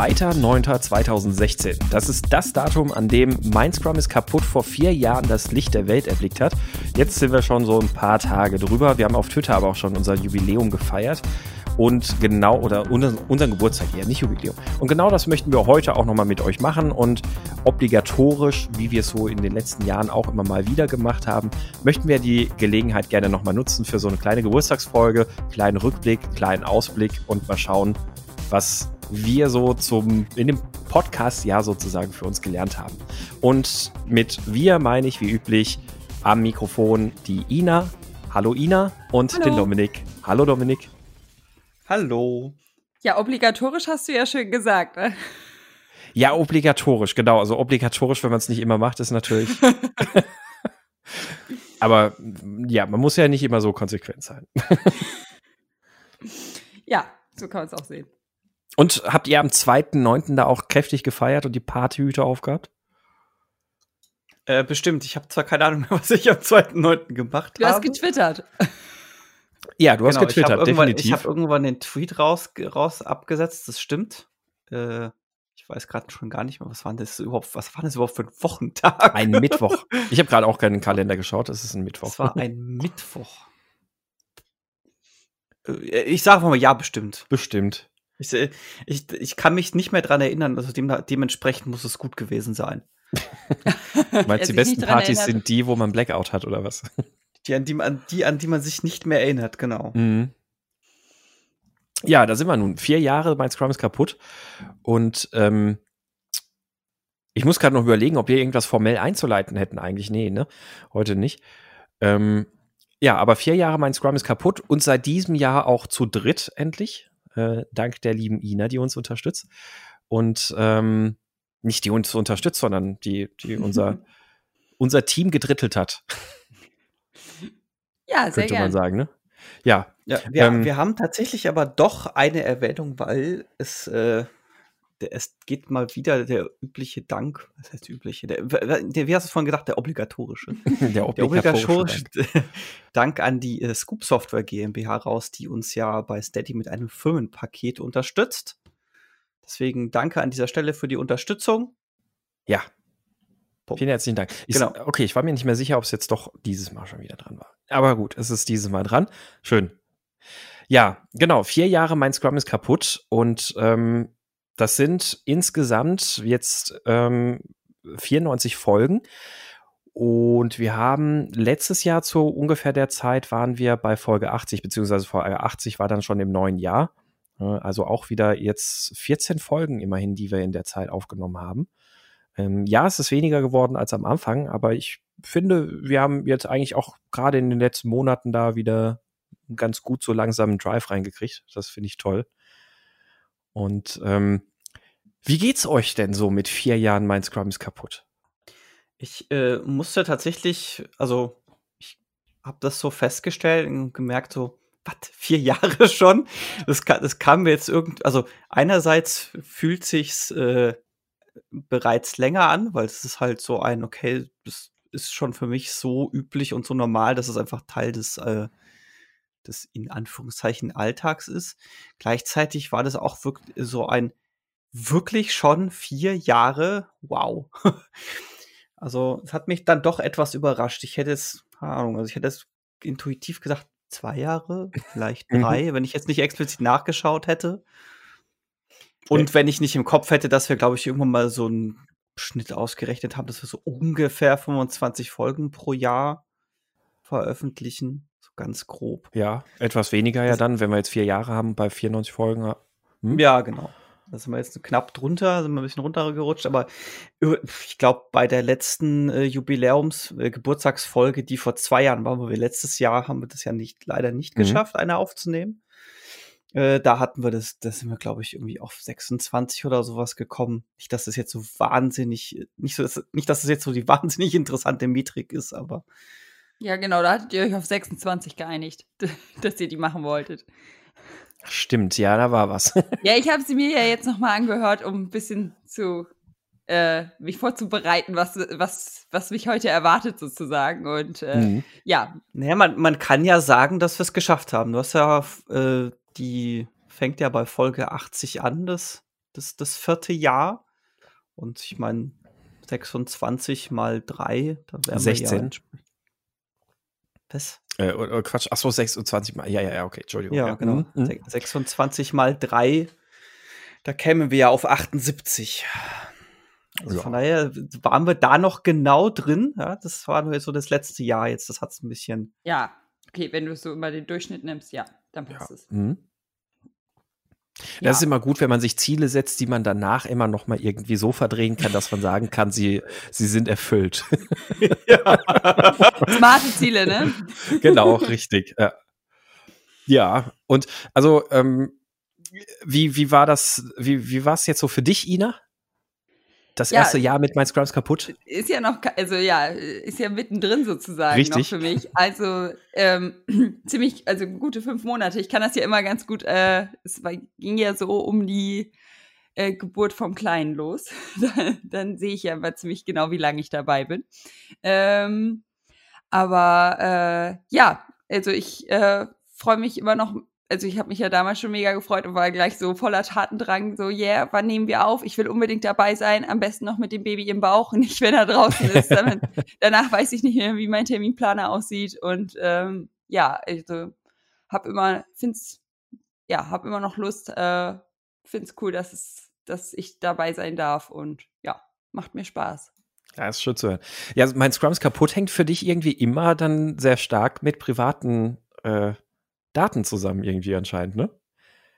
2.9.2016. Das ist das Datum, an dem mein Scrum ist kaputt vor vier Jahren das Licht der Welt erblickt hat. Jetzt sind wir schon so ein paar Tage drüber. Wir haben auf Twitter aber auch schon unser Jubiläum gefeiert. Und genau, oder unseren, Geburtstag eher, nicht Jubiläum. Und genau das möchten wir heute auch nochmal mit euch machen. Und obligatorisch, wie wir es so in den letzten Jahren auch immer mal wieder gemacht haben, möchten wir die Gelegenheit gerne nochmal nutzen für so eine kleine Geburtstagsfolge, kleinen Rückblick, kleinen Ausblick und mal schauen, was wir so zum, in dem Podcast ja sozusagen für uns gelernt haben. Und mit wir meine ich wie üblich am Mikrofon die Ina. Hallo Ina und Hallo. den Dominik. Hallo Dominik. Hallo. Ja, obligatorisch hast du ja schön gesagt. Ne? Ja, obligatorisch, genau. Also obligatorisch, wenn man es nicht immer macht, ist natürlich. Aber ja, man muss ja nicht immer so konsequent sein. ja, so kann man es auch sehen. Und habt ihr am 2.9. da auch kräftig gefeiert und die Partyhüte aufgehabt? Äh, bestimmt. Ich habe zwar keine Ahnung mehr, was ich am 2.9. gemacht habe. Du hast getwittert. Ja, du hast genau, getwittert, ich definitiv. Ich habe irgendwann den Tweet raus, raus abgesetzt, das stimmt. Äh, ich weiß gerade schon gar nicht mehr, was war das überhaupt, was war das überhaupt für ein Wochentag? Ein Mittwoch. Ich habe gerade auch keinen Kalender geschaut, es ist ein Mittwoch. Es war ein Mittwoch. Äh, ich sage mal ja, bestimmt. Bestimmt. Ich, äh, ich, ich kann mich nicht mehr dran erinnern, also dem, dementsprechend muss es gut gewesen sein. Meinst du, die besten Partys sind die, wo man Blackout hat, oder was? Die an die, an die, an die man sich nicht mehr erinnert, genau. Mhm. Ja, da sind wir nun. Vier Jahre, mein Scrum ist kaputt. Und ähm, ich muss gerade noch überlegen, ob wir irgendwas formell einzuleiten hätten. Eigentlich, nee, ne? Heute nicht. Ähm, ja, aber vier Jahre, mein Scrum ist kaputt und seit diesem Jahr auch zu dritt endlich. Äh, dank der lieben Ina, die uns unterstützt. Und ähm, nicht die uns unterstützt, sondern die, die unser, unser Team gedrittelt hat. Ja, sehr Könnte gern. man sagen, ne? Ja. ja wir, ähm, wir haben tatsächlich aber doch eine Erwähnung, weil es, äh, der, es geht mal wieder der übliche Dank, was heißt übliche? Der, der, wie hast du vorhin gedacht? Der obligatorische. der obligatorische, der obligatorische Dank. Dank. an die äh, Scoop Software GmbH raus, die uns ja bei Steady mit einem Firmenpaket unterstützt. Deswegen danke an dieser Stelle für die Unterstützung. Ja, Punkt. Vielen herzlichen Dank. Ich, genau. Okay, ich war mir nicht mehr sicher, ob es jetzt doch dieses Mal schon wieder dran war. Aber gut, es ist dieses Mal dran. Schön. Ja, genau. Vier Jahre mein Scrum ist kaputt und ähm, das sind insgesamt jetzt ähm, 94 Folgen. Und wir haben letztes Jahr zu ungefähr der Zeit waren wir bei Folge 80, beziehungsweise Folge 80 war dann schon im neuen Jahr. Also auch wieder jetzt 14 Folgen immerhin, die wir in der Zeit aufgenommen haben. Ähm, ja, es ist weniger geworden als am Anfang, aber ich finde, wir haben jetzt eigentlich auch gerade in den letzten Monaten da wieder ganz gut so langsam einen Drive reingekriegt. Das finde ich toll. Und ähm, wie geht's euch denn so mit vier Jahren Mein Scrum ist kaputt? Ich äh, musste tatsächlich, also ich habe das so festgestellt und gemerkt, so, was, vier Jahre schon? Das, das kam mir jetzt irgendwie, also einerseits fühlt sich's äh, bereits länger an, weil es ist halt so ein, okay, das ist schon für mich so üblich und so normal, dass es einfach Teil des, äh, des in Anführungszeichen Alltags ist. Gleichzeitig war das auch wirklich so ein wirklich schon vier Jahre, wow. also es hat mich dann doch etwas überrascht. Ich hätte es, keine Ahnung, also ich hätte es intuitiv gesagt, zwei Jahre, vielleicht mhm. drei, wenn ich jetzt nicht explizit nachgeschaut hätte. Und wenn ich nicht im Kopf hätte, dass wir, glaube ich, irgendwann mal so einen Schnitt ausgerechnet haben, dass wir so ungefähr 25 Folgen pro Jahr veröffentlichen. So ganz grob. Ja, etwas weniger ja dann, wenn wir jetzt vier Jahre haben bei 94 Folgen. Hm? Ja, genau. Da sind wir jetzt knapp drunter, sind wir ein bisschen runtergerutscht, aber ich glaube, bei der letzten äh, Jubiläums-, äh, Geburtstagsfolge, die vor zwei Jahren war, wo wir letztes Jahr haben wir das ja nicht, leider nicht mhm. geschafft, eine aufzunehmen. Äh, da hatten wir das, da sind wir, glaube ich, irgendwie auf 26 oder sowas gekommen. Nicht, dass das jetzt so wahnsinnig, nicht so, nicht, dass das jetzt so die wahnsinnig interessante Metrik ist, aber. Ja, genau, da hattet ihr euch auf 26 geeinigt, dass ihr die machen wolltet. Stimmt, ja, da war was. ja, ich habe sie mir ja jetzt nochmal angehört, um ein bisschen zu äh, mich vorzubereiten, was, was, was mich heute erwartet, sozusagen. Und äh, mhm. ja. Naja, man, man kann ja sagen, dass wir es geschafft haben. Du hast ja äh, die fängt ja bei Folge 80 an, das das, das vierte Jahr. Und ich meine, 26 mal 3, da wären 16. wir ja Was? Äh, oh, Quatsch, achso, 26 mal. Ja, ja, ja, okay, Entschuldigung. Ja, ja. genau. Mhm. 26 mal 3, da kämen wir ja auf 78. Also ja. von daher waren wir da noch genau drin. Ja, das war nur so das letzte Jahr jetzt. Das hat es ein bisschen. Ja, okay, wenn du so immer den Durchschnitt nimmst, ja, dann passt ja. es. Mhm. Das ja. ist immer gut, wenn man sich Ziele setzt, die man danach immer noch mal irgendwie so verdrehen kann, dass man sagen kann, sie, sie sind erfüllt. Ja. Smarte Ziele, ne? Genau, richtig. Ja, ja. und also ähm, wie, wie war das, wie, wie war es jetzt so für dich, Ina? Das erste ja, Jahr mit mein Scrums kaputt? Ist ja noch, also ja, ist ja mittendrin sozusagen Richtig. noch für mich. Also ähm, ziemlich, also gute fünf Monate. Ich kann das ja immer ganz gut, äh, es war, ging ja so um die äh, Geburt vom Kleinen los. dann, dann sehe ich ja immer ziemlich genau, wie lange ich dabei bin. Ähm, aber äh, ja, also ich äh, freue mich immer noch also ich habe mich ja damals schon mega gefreut und war gleich so voller Tatendrang, so, yeah, wann nehmen wir auf? Ich will unbedingt dabei sein, am besten noch mit dem Baby im Bauch, nicht wenn er draußen ist. Damit, danach weiß ich nicht mehr, wie mein Terminplaner aussieht. Und ähm, ja, also hab immer, find's, ja, hab immer noch Lust, äh, find's cool, dass es, dass ich dabei sein darf und ja, macht mir Spaß. Ja, ist schön zu hören. Ja, mein Scrums kaputt hängt für dich irgendwie immer dann sehr stark mit privaten äh, Daten zusammen irgendwie anscheinend, ne?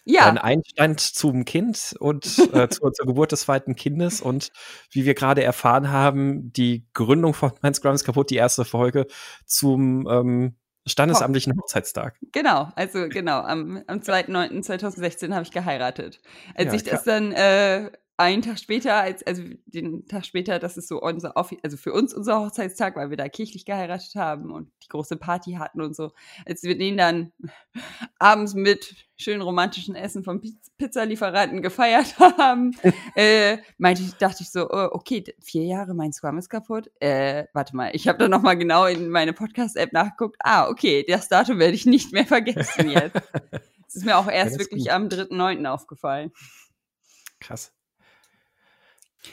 Ja. Ein Einstand zum Kind und äh, zur, zur, Geburt des zweiten Kindes und wie wir gerade erfahren haben, die Gründung von Mein Scrum ist kaputt, die erste Folge zum ähm, standesamtlichen Hochzeitstag. Genau, also genau, am, am 2.9.2016 habe ich geheiratet. Als ja, ich das dann äh, einen Tag später, als, also den Tag später, das ist so unser, also für uns unser Hochzeitstag, weil wir da kirchlich geheiratet haben und die große Party hatten und so. Als wir den dann abends mit schönen romantischen Essen vom Pizzalieferanten gefeiert haben, äh, meinte ich, dachte ich so, oh, okay, vier Jahre, mein Scrum ist kaputt. Äh, warte mal, ich habe da nochmal genau in meine Podcast-App nachgeguckt. Ah, okay, das Datum werde ich nicht mehr vergessen jetzt. Es ist mir auch erst ja, wirklich gut. am 3.9. aufgefallen. Krass.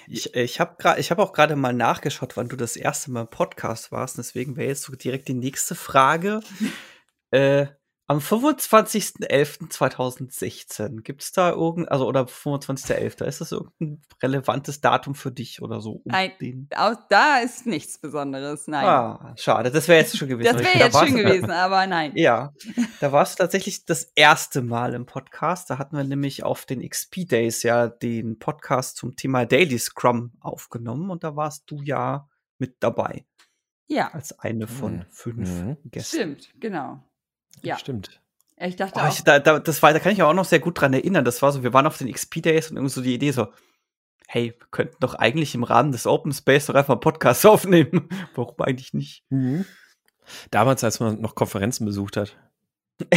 Ich, ich habe hab auch gerade mal nachgeschaut, wann du das erste Mal im Podcast warst. Deswegen wäre jetzt so direkt die nächste Frage. äh, am 25.11.2016 gibt es da irgend, also oder 25.11. ist das irgendein relevantes Datum für dich oder so? Um Nein, auch da ist nichts Besonderes, nein. Ah, schade, das wäre jetzt schon gewesen. das wäre jetzt da schön gewesen, aber nein. Ja, da warst du tatsächlich das erste Mal im Podcast. Da hatten wir nämlich auf den XP Days ja den Podcast zum Thema Daily Scrum aufgenommen und da warst du ja mit dabei. Ja. Als eine von mhm. fünf mhm. Gästen. Stimmt, genau. Ja. Stimmt. Ich dachte oh, ich, da, da, das war, da kann ich auch noch sehr gut dran erinnern. Das war so, wir waren auf den XP-Days und irgendwie so die Idee so, hey, wir könnten doch eigentlich im Rahmen des Open Space doch einfach einen Podcast aufnehmen. Warum eigentlich nicht? Mhm. Damals, als man noch Konferenzen besucht hat.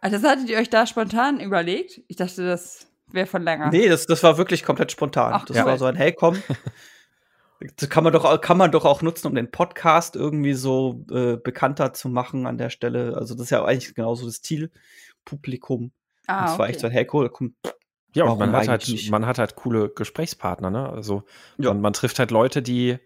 also das hattet ihr euch da spontan überlegt? Ich dachte, das wäre von länger. Nee, das, das war wirklich komplett spontan. Ach, das ja. war so ein, hey, komm, Das kann man doch, kann man doch auch nutzen, um den Podcast irgendwie so äh, bekannter zu machen an der Stelle. Also das ist ja eigentlich genauso das Zielpublikum. Ah, und zwar okay. echt so, hey, cool, komm. Ja, und man hat halt, man hat halt coole Gesprächspartner, ne? Also ja. man, man trifft halt Leute, die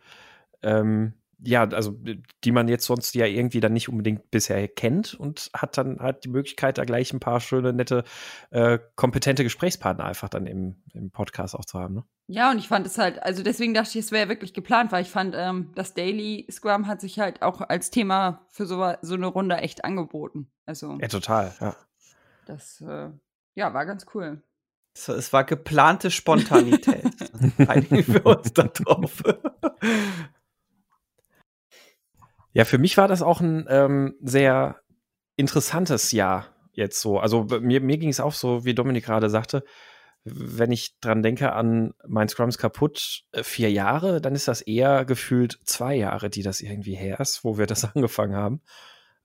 ähm, ja, also die man jetzt sonst ja irgendwie dann nicht unbedingt bisher kennt und hat dann halt die Möglichkeit, da gleich ein paar schöne, nette, äh, kompetente Gesprächspartner einfach dann im, im Podcast auch zu haben. Ne? Ja, und ich fand es halt, also deswegen dachte ich, es wäre wirklich geplant, weil ich fand, ähm, das Daily Scrum hat sich halt auch als Thema für so, so eine Runde echt angeboten. Also, ja, total, ja. Das, äh, ja, war ganz cool. So, es war geplante Spontanität. Einigen wir uns da drauf. Ja, für mich war das auch ein ähm, sehr interessantes Jahr jetzt so. Also mir, mir ging es auch so, wie Dominik gerade sagte, wenn ich dran denke an mein Scrums kaputt, äh, vier Jahre, dann ist das eher gefühlt zwei Jahre, die das irgendwie her ist, wo wir das angefangen haben.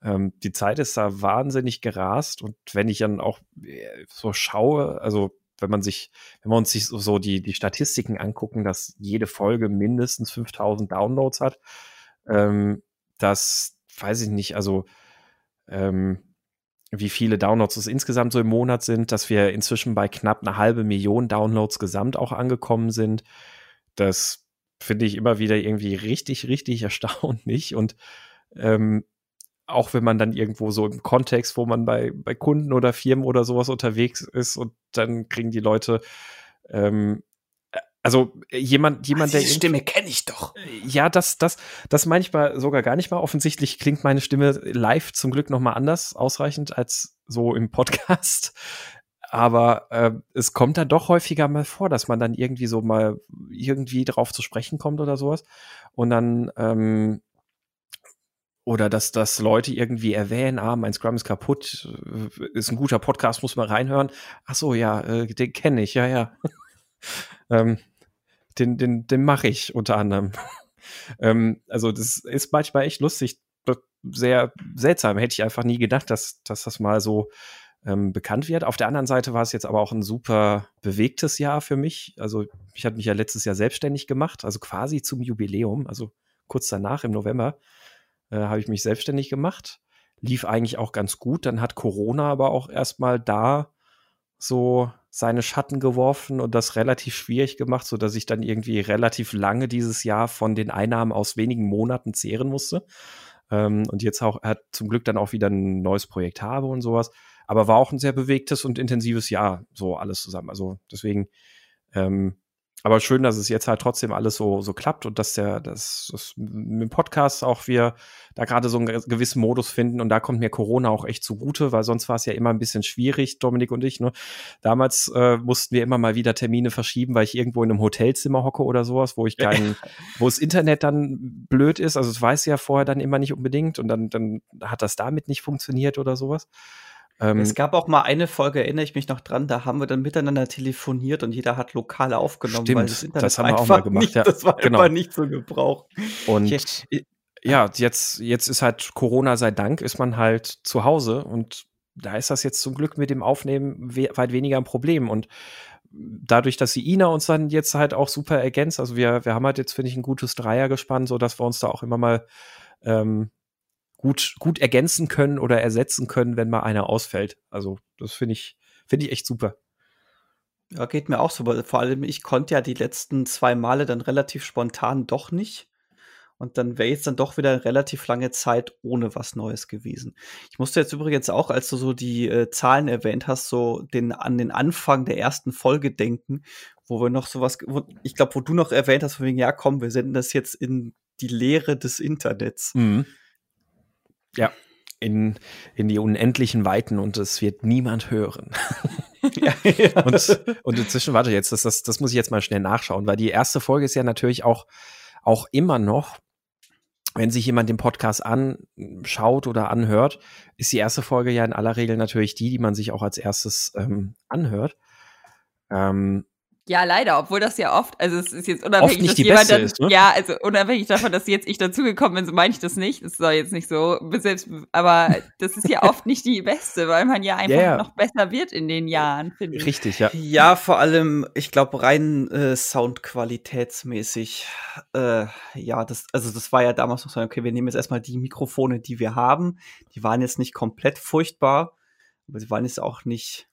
Ähm, die Zeit ist da wahnsinnig gerast und wenn ich dann auch äh, so schaue, also wenn man sich, wenn wir uns sich so, so die, die Statistiken angucken, dass jede Folge mindestens 5000 Downloads hat, ähm, dass, weiß ich nicht, also ähm, wie viele Downloads es insgesamt so im Monat sind, dass wir inzwischen bei knapp eine halbe Million Downloads gesamt auch angekommen sind. Das finde ich immer wieder irgendwie richtig, richtig erstaunlich. Und ähm, auch wenn man dann irgendwo so im Kontext, wo man bei, bei Kunden oder Firmen oder sowas unterwegs ist und dann kriegen die Leute ähm, also jemand, jemand, Ach, der. Stimme kenne ich doch. Ja, das, das, das manchmal sogar gar nicht mal. Offensichtlich klingt meine Stimme live zum Glück noch mal anders ausreichend als so im Podcast. Aber äh, es kommt da doch häufiger mal vor, dass man dann irgendwie so mal irgendwie drauf zu sprechen kommt oder sowas. Und dann, ähm, oder dass, dass Leute irgendwie erwähnen, ah, mein Scrum ist kaputt, äh, ist ein guter Podcast, muss man reinhören. Ach so, ja, äh, den kenne ich, ja, ja. ähm, den, den, den mache ich unter anderem. ähm, also das ist manchmal echt lustig, sehr seltsam. Hätte ich einfach nie gedacht, dass, dass das mal so ähm, bekannt wird. Auf der anderen Seite war es jetzt aber auch ein super bewegtes Jahr für mich. Also ich hatte mich ja letztes Jahr selbstständig gemacht, also quasi zum Jubiläum, also kurz danach im November äh, habe ich mich selbstständig gemacht. Lief eigentlich auch ganz gut. Dann hat Corona aber auch erstmal da so seine Schatten geworfen und das relativ schwierig gemacht, so dass ich dann irgendwie relativ lange dieses Jahr von den Einnahmen aus wenigen Monaten zehren musste. Ähm, und jetzt auch hat zum Glück dann auch wieder ein neues Projekt habe und sowas. Aber war auch ein sehr bewegtes und intensives Jahr, so alles zusammen. Also deswegen ähm, aber schön, dass es jetzt halt trotzdem alles so, so klappt und dass der, dass, dass mit dem Podcast auch wir da gerade so einen gewissen Modus finden und da kommt mir Corona auch echt zugute, weil sonst war es ja immer ein bisschen schwierig, Dominik und ich. Ne? Damals äh, mussten wir immer mal wieder Termine verschieben, weil ich irgendwo in einem Hotelzimmer hocke oder sowas, wo ich keinen, wo das Internet dann blöd ist. Also das weiß ich ja vorher dann immer nicht unbedingt und dann, dann hat das damit nicht funktioniert oder sowas. Ähm, es gab auch mal eine Folge, erinnere ich mich noch dran, da haben wir dann miteinander telefoniert und jeder hat lokal aufgenommen, stimmt, weil das Internet das haben wir auch mal gemacht. Nicht, ja, das war genau. einfach nicht so gebraucht. Und ja, jetzt, jetzt ist halt Corona sei Dank, ist man halt zu Hause und da ist das jetzt zum Glück mit dem Aufnehmen we weit weniger ein Problem. Und dadurch, dass die Ina uns dann jetzt halt auch super ergänzt, also wir, wir haben halt jetzt, finde ich, ein gutes Dreier gespannt, so dass wir uns da auch immer mal ähm, gut, gut ergänzen können oder ersetzen können, wenn mal einer ausfällt. Also, das finde ich, finde ich echt super. Ja, geht mir auch so, weil vor allem ich konnte ja die letzten zwei Male dann relativ spontan doch nicht. Und dann wäre jetzt dann doch wieder eine relativ lange Zeit ohne was Neues gewesen. Ich musste jetzt übrigens auch, als du so die äh, Zahlen erwähnt hast, so den, an den Anfang der ersten Folge denken, wo wir noch sowas, wo, ich glaube, wo du noch erwähnt hast, von wegen, ja komm, wir senden das jetzt in die Leere des Internets. Mhm. Ja, in, in die unendlichen Weiten und es wird niemand hören. ja, ja. Und, und inzwischen, warte jetzt, das, das, das muss ich jetzt mal schnell nachschauen, weil die erste Folge ist ja natürlich auch, auch immer noch, wenn sich jemand den Podcast anschaut oder anhört, ist die erste Folge ja in aller Regel natürlich die, die man sich auch als erstes ähm, anhört. Ähm, ja, leider, obwohl das ja oft, also es ist jetzt unabhängig, dass jemand dann, ist, ne? ja, also unabhängig davon, dass jetzt ich dazugekommen bin, so meine ich das nicht. Das soll jetzt nicht so selbst, aber das ist ja oft nicht die beste, weil man ja einfach yeah. noch besser wird in den Jahren, finde ich. Richtig, ja. Ja, vor allem, ich glaube, rein äh, soundqualitätsmäßig, äh, ja, das, also das war ja damals noch so, okay, wir nehmen jetzt erstmal die Mikrofone, die wir haben. Die waren jetzt nicht komplett furchtbar, aber sie waren jetzt auch nicht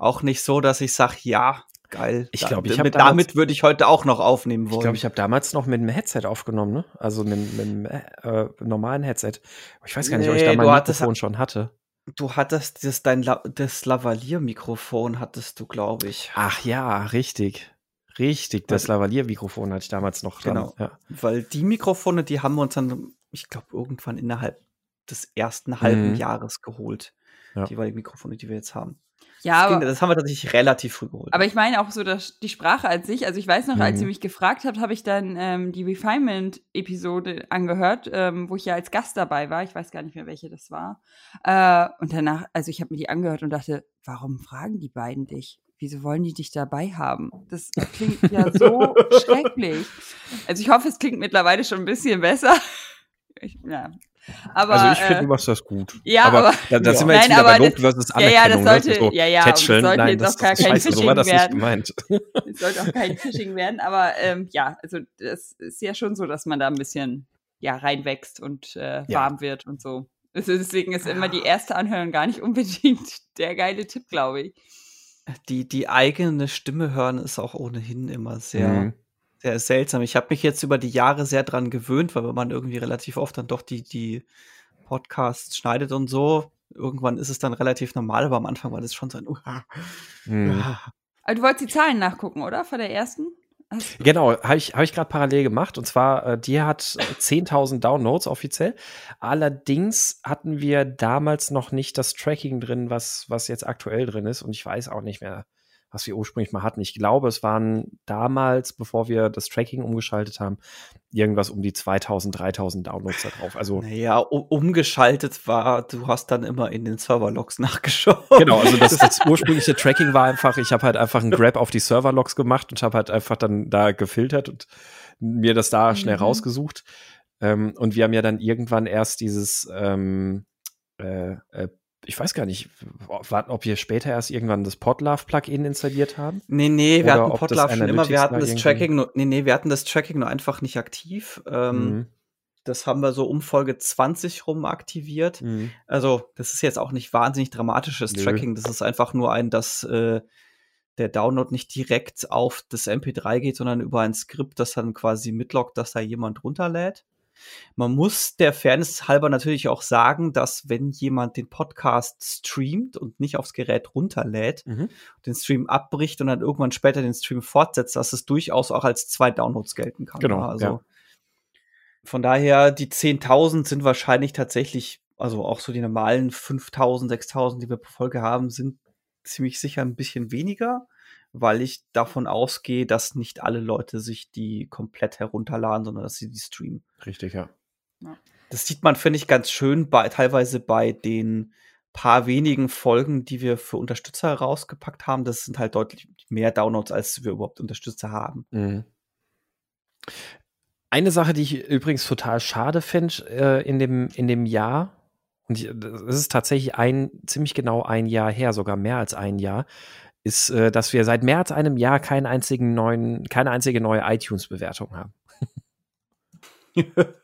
auch nicht so, dass ich sage, ja, Geil. Ich glaube, ich habe damit würde ich heute auch noch aufnehmen wollen. Ich glaube, ich habe damals noch mit einem Headset aufgenommen, ne? Also mit, mit einem äh, normalen Headset. Ich weiß gar nicht, nee, ob ich da mein Mikrofon schon hatte. Du hattest das dein La das Lavalier-Mikrofon hattest du, glaube ich. Ach ja, richtig. Richtig, das Lavalier-Mikrofon hatte ich damals noch dran. Genau. Ja. Weil die Mikrofone, die haben wir uns dann, ich glaube, irgendwann innerhalb des ersten halben mhm. Jahres geholt. Ja. Die jeweiligen Mikrofone, die wir jetzt haben. Ja, das, aber, das haben wir tatsächlich relativ früh geholt. Aber ich meine auch so, dass die Sprache als sich, also ich weiß noch, mhm. als ihr mich gefragt habt, habe ich dann ähm, die Refinement-Episode angehört, ähm, wo ich ja als Gast dabei war. Ich weiß gar nicht mehr, welche das war. Äh, und danach, also ich habe mir die angehört und dachte, warum fragen die beiden dich? Wieso wollen die dich dabei haben? Das klingt ja so schrecklich. Also ich hoffe, es klingt mittlerweile schon ein bisschen besser. Ich, ja, aber, also ich finde, äh, du machst das gut. Ja, aber, aber da, da sind wir jetzt nein, wieder bei Lob versus Anerkennung. Ja, ja, das sollte, so ja, ja, das sollte nein, jetzt auch gar kein scheiße, Phishing so das werden. Gemeint. Es sollte auch kein Phishing werden, aber ähm, ja, also das ist ja schon so, dass man da ein bisschen ja reinwächst und äh, warm ja. wird und so. Also deswegen ist immer die erste Anhörung gar nicht unbedingt der geile Tipp, glaube ich. Die, die eigene Stimme hören ist auch ohnehin immer sehr, mhm. Sehr seltsam. Ich habe mich jetzt über die Jahre sehr dran gewöhnt, weil man irgendwie relativ oft dann doch die, die Podcasts schneidet und so. Irgendwann ist es dann relativ normal, aber am Anfang war das schon so ein Uha. Mhm. Aber du wolltest die Zahlen nachgucken, oder? Von der ersten? Genau, habe ich, hab ich gerade parallel gemacht. Und zwar, äh, die hat 10.000 Downloads offiziell. Allerdings hatten wir damals noch nicht das Tracking drin, was, was jetzt aktuell drin ist. Und ich weiß auch nicht mehr, was wir ursprünglich mal hatten. Ich glaube, es waren damals, bevor wir das Tracking umgeschaltet haben, irgendwas um die 2000, 3000 Downloads da drauf. Also naja, umgeschaltet war, du hast dann immer in den Serverlogs nachgeschaut. Genau, also das, das ursprüngliche Tracking war einfach, ich habe halt einfach einen Grab auf die Serverlogs gemacht und habe halt einfach dann da gefiltert und mir das da schnell mhm. rausgesucht. Ähm, und wir haben ja dann irgendwann erst dieses ähm, äh, äh, ich weiß gar nicht, ob wir später erst irgendwann das Podlove-Plugin installiert haben. Nee, nee, wir hatten Podlove schon immer, wir hatten das Tracking nur, nee, nee, wir hatten das Tracking nur einfach nicht aktiv. Ähm, mhm. Das haben wir so um Folge 20 rum aktiviert. Mhm. Also, das ist jetzt auch nicht wahnsinnig dramatisches Nö. Tracking. Das ist einfach nur ein, dass äh, der Download nicht direkt auf das MP3 geht, sondern über ein Skript, das dann quasi mitloggt, dass da jemand runterlädt. Man muss der Fairness halber natürlich auch sagen, dass wenn jemand den Podcast streamt und nicht aufs Gerät runterlädt, mhm. den Stream abbricht und dann irgendwann später den Stream fortsetzt, dass es durchaus auch als zwei Downloads gelten kann. Genau. Also ja. von daher, die 10.000 sind wahrscheinlich tatsächlich, also auch so die normalen 5.000, 6.000, die wir pro Folge haben, sind ziemlich sicher ein bisschen weniger weil ich davon ausgehe, dass nicht alle Leute sich die komplett herunterladen, sondern dass sie die streamen. Richtig, ja. Das sieht man, finde ich, ganz schön bei, teilweise bei den paar wenigen Folgen, die wir für Unterstützer herausgepackt haben. Das sind halt deutlich mehr Downloads, als wir überhaupt Unterstützer haben. Mhm. Eine Sache, die ich übrigens total schade finde äh, in, dem, in dem Jahr, und es ist tatsächlich ein, ziemlich genau ein Jahr her, sogar mehr als ein Jahr, ist, äh, dass wir seit mehr als einem Jahr keinen einzigen neuen, keine einzige neue iTunes-Bewertung haben.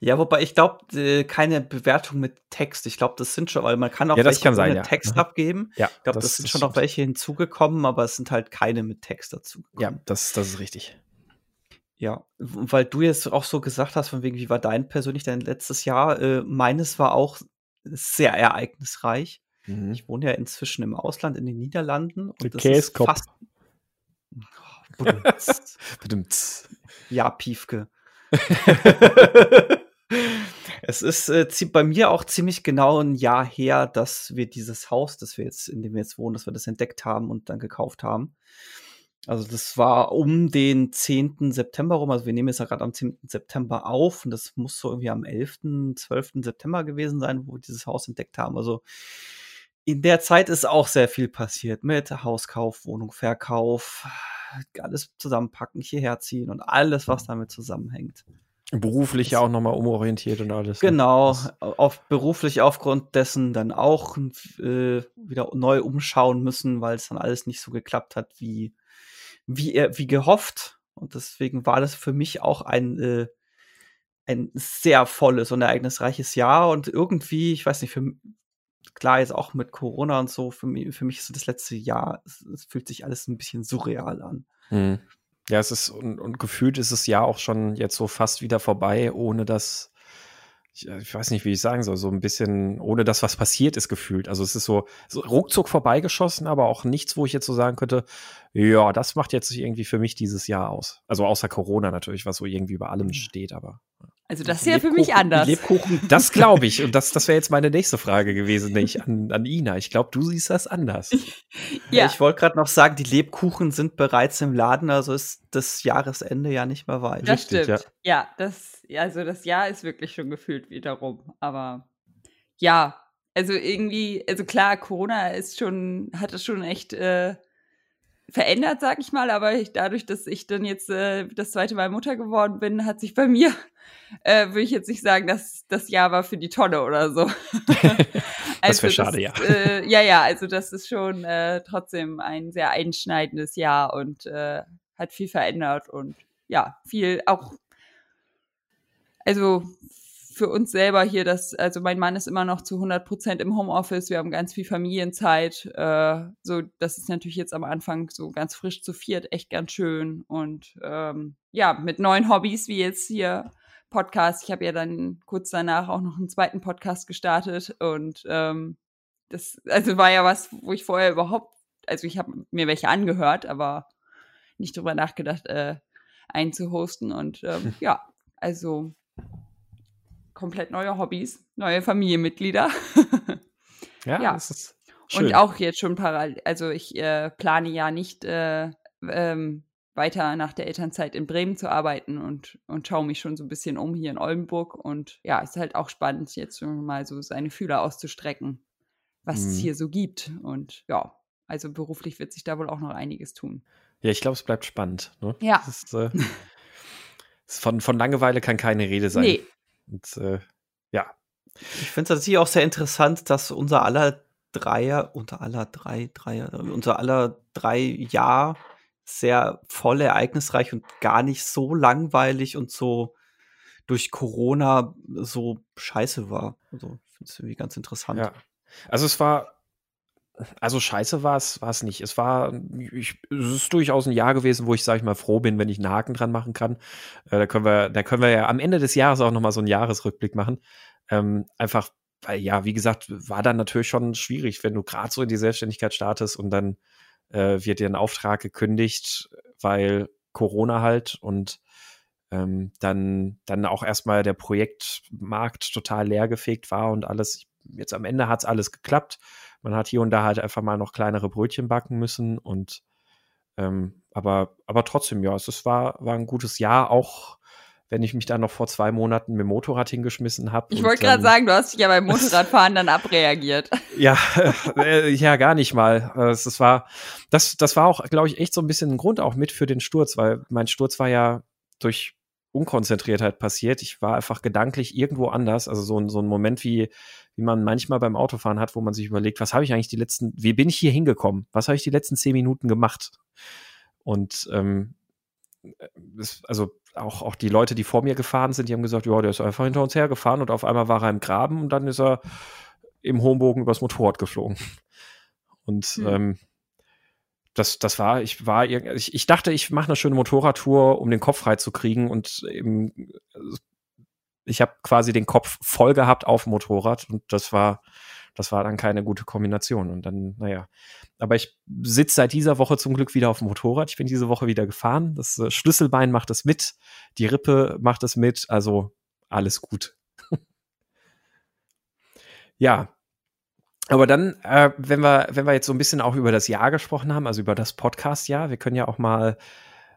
ja, wobei ich glaube, keine Bewertung mit Text. Ich glaube, das sind schon, weil man kann auch ja, welche kann sein, mit ja. Text mhm. abgeben. Ja, ich glaube, das, das, sind schon noch welche hinzugekommen, aber es sind halt keine mit Text dazugekommen. Ja, das, das ist richtig. Ja, weil du jetzt auch so gesagt hast, von wegen, wie war dein persönlich dein letztes Jahr? Äh, meines war auch sehr ereignisreich. Mhm. Ich wohne ja inzwischen im Ausland in den Niederlanden und Der das ist fast. ja, Piefke. es ist äh, bei mir auch ziemlich genau ein Jahr her, dass wir dieses Haus, das wir jetzt, in dem wir jetzt wohnen, dass wir das entdeckt haben und dann gekauft haben. Also das war um den 10. September rum, also wir nehmen jetzt ja gerade am 10. September auf und das muss so irgendwie am 11., 12. September gewesen sein, wo wir dieses Haus entdeckt haben. Also in der Zeit ist auch sehr viel passiert mit Hauskauf, Wohnung, Verkauf, alles zusammenpacken, hierher ziehen und alles, was damit zusammenhängt. Beruflich ja auch nochmal umorientiert und alles. Ne? Genau, auf, beruflich aufgrund dessen dann auch äh, wieder neu umschauen müssen, weil es dann alles nicht so geklappt hat, wie, wie, er, wie gehofft. Und deswegen war das für mich auch ein, äh, ein sehr volles und ereignisreiches Jahr. Und irgendwie, ich weiß nicht, für, klar, jetzt auch mit Corona und so, für mich, für mich ist das letzte Jahr, es, es fühlt sich alles ein bisschen surreal an. Mhm. Ja, es ist, und, und, gefühlt ist das Jahr auch schon jetzt so fast wieder vorbei, ohne dass, ich, ich, weiß nicht, wie ich sagen soll, so ein bisschen, ohne dass was passiert ist gefühlt. Also es ist so, so ruckzuck vorbeigeschossen, aber auch nichts, wo ich jetzt so sagen könnte, ja, das macht jetzt irgendwie für mich dieses Jahr aus. Also außer Corona natürlich, was so irgendwie über allem steht, aber. Also das ist ja für mich anders. Lebkuchen, das glaube ich. Und das, das wäre jetzt meine nächste Frage gewesen, nicht an, an Ina. Ich glaube, du siehst das anders. ja. Ich wollte gerade noch sagen, die Lebkuchen sind bereits im Laden, also ist das Jahresende ja nicht mehr weit. Das Richtig, stimmt. Ja. ja, das, also das Jahr ist wirklich schon gefühlt wiederum. Aber ja, also irgendwie, also klar, Corona ist schon, hat es schon echt äh, verändert, sag ich mal, aber ich, dadurch, dass ich dann jetzt äh, das zweite Mal Mutter geworden bin, hat sich bei mir äh, würde ich jetzt nicht sagen, dass das Jahr war für die Tonne oder so. also, das wäre schade, ja. Äh, ja, ja, also das ist schon äh, trotzdem ein sehr einschneidendes Jahr und äh, hat viel verändert und ja, viel auch, also für uns selber hier, dass, also mein Mann ist immer noch zu 100 Prozent im Homeoffice, wir haben ganz viel Familienzeit, äh, so, das ist natürlich jetzt am Anfang so ganz frisch zu viert, echt ganz schön und ähm, ja, mit neuen Hobbys, wie jetzt hier Podcast, ich habe ja dann kurz danach auch noch einen zweiten Podcast gestartet und ähm, das, also war ja was, wo ich vorher überhaupt, also ich habe mir welche angehört, aber nicht drüber nachgedacht, äh, einen zu hosten und ähm, ja, also komplett neue Hobbys, neue Familienmitglieder. ja, ja. das ist schön. Und auch jetzt schon parallel, also ich äh, plane ja nicht äh, ähm, weiter nach der Elternzeit in Bremen zu arbeiten und, und schaue mich schon so ein bisschen um hier in Oldenburg. Und ja, es ist halt auch spannend, jetzt schon mal so seine Fühler auszustrecken, was mhm. es hier so gibt. Und ja, also beruflich wird sich da wohl auch noch einiges tun. Ja, ich glaube, es bleibt spannend. Ne? Ja. Ist, äh, von, von Langeweile kann keine Rede sein. Nee, und äh, ja. Ich finde es tatsächlich auch sehr interessant, dass unser aller Dreier, unter aller drei, Dreier, unser aller drei Jahr sehr voll, ereignisreich und gar nicht so langweilig und so durch Corona so scheiße war. Also, finde es irgendwie ganz interessant. Ja. Also, es war also scheiße war es, war es nicht. Es war, ich, es ist durchaus ein Jahr gewesen, wo ich, sag ich mal, froh bin, wenn ich einen Haken dran machen kann. Äh, da können wir, da können wir ja am Ende des Jahres auch nochmal so einen Jahresrückblick machen. Ähm, einfach, weil ja, wie gesagt, war dann natürlich schon schwierig, wenn du gerade so in die Selbstständigkeit startest und dann äh, wird dir ein Auftrag gekündigt, weil Corona halt und ähm, dann, dann auch erstmal der Projektmarkt total leergefegt war und alles. Jetzt am Ende hat es alles geklappt man hat hier und da halt einfach mal noch kleinere Brötchen backen müssen und ähm, aber, aber trotzdem, ja, es war, war ein gutes Jahr, auch wenn ich mich da noch vor zwei Monaten mit dem Motorrad hingeschmissen habe. Ich wollte gerade sagen, du hast dich ja beim Motorradfahren dann abreagiert. Ja, äh, ja, gar nicht mal. Das war, das, das war auch, glaube ich, echt so ein bisschen ein Grund auch mit für den Sturz, weil mein Sturz war ja durch Unkonzentriertheit passiert. Ich war einfach gedanklich irgendwo anders. Also so, so ein Moment, wie, wie man manchmal beim Autofahren hat, wo man sich überlegt, was habe ich eigentlich die letzten, wie bin ich hier hingekommen? Was habe ich die letzten zehn Minuten gemacht? Und ähm, also auch, auch die Leute, die vor mir gefahren sind, die haben gesagt, ja, der ist einfach hinter uns hergefahren und auf einmal war er im Graben und dann ist er im hohen Bogen übers Motorrad geflogen. Und hm. ähm, das, das war, ich war, ich, ich dachte, ich mache eine schöne Motorradtour, um den Kopf frei zu kriegen und eben, ich habe quasi den Kopf voll gehabt auf dem Motorrad und das war, das war dann keine gute Kombination. Und dann, naja. Aber ich sitze seit dieser Woche zum Glück wieder auf dem Motorrad. Ich bin diese Woche wieder gefahren. Das äh, Schlüsselbein macht es mit, die Rippe macht es mit, also alles gut. ja, aber dann, äh, wenn wir, wenn wir jetzt so ein bisschen auch über das Jahr gesprochen haben, also über das Podcast-Jahr, wir können ja auch mal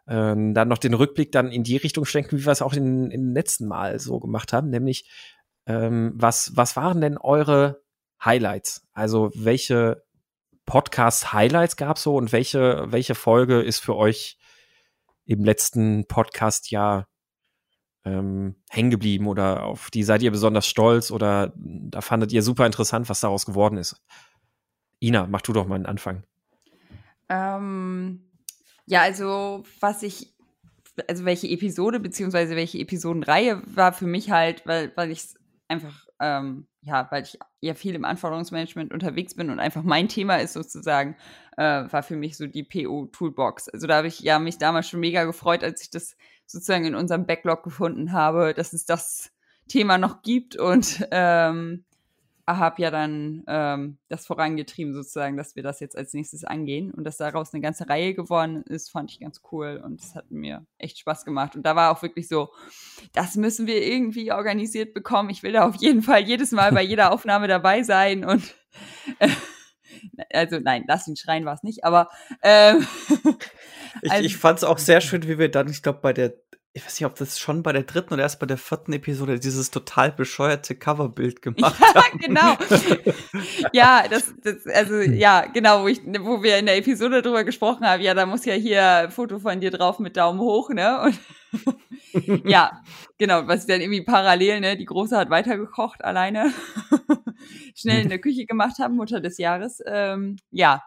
ähm, dann noch den Rückblick dann in die Richtung schenken, wie wir es auch den letzten Mal so gemacht haben, nämlich ähm, was, was waren denn eure Highlights? Also welche Podcast-Highlights gab es so und welche, welche Folge ist für euch im letzten Podcast-Jahr ähm, hängen geblieben oder auf die seid ihr besonders stolz oder da fandet ihr super interessant, was daraus geworden ist? Ina, mach du doch mal einen Anfang. Ähm, ja, also was ich, also welche Episode beziehungsweise welche Episodenreihe war für mich halt, weil, weil ich einfach, ähm, ja, weil ich ja viel im Anforderungsmanagement unterwegs bin und einfach mein Thema ist sozusagen, äh, war für mich so die PO-Toolbox. Also da habe ich ja mich damals schon mega gefreut, als ich das sozusagen in unserem Backlog gefunden habe, dass es das Thema noch gibt und ähm, habe ja dann ähm, das vorangetrieben sozusagen, dass wir das jetzt als nächstes angehen. Und dass daraus eine ganze Reihe geworden ist, fand ich ganz cool. Und es hat mir echt Spaß gemacht. Und da war auch wirklich so, das müssen wir irgendwie organisiert bekommen. Ich will da auf jeden Fall jedes Mal bei jeder Aufnahme dabei sein. Und äh, also nein, lass ihn schreien war es nicht, aber ähm, ich, also, ich fand es auch sehr schön, wie wir dann, ich glaube, bei der, ich weiß nicht, ob das schon bei der dritten oder erst bei der vierten Episode dieses total bescheuerte Coverbild gemacht ja, haben. genau. ja, das, das, also ja, genau, wo, ich, wo wir in der Episode drüber gesprochen haben, ja, da muss ja hier ein Foto von dir drauf mit Daumen hoch, ne? Und ja, genau, was dann irgendwie parallel, ne, die Große hat weitergekocht alleine, schnell in der Küche gemacht haben, Mutter des Jahres. Ähm, ja,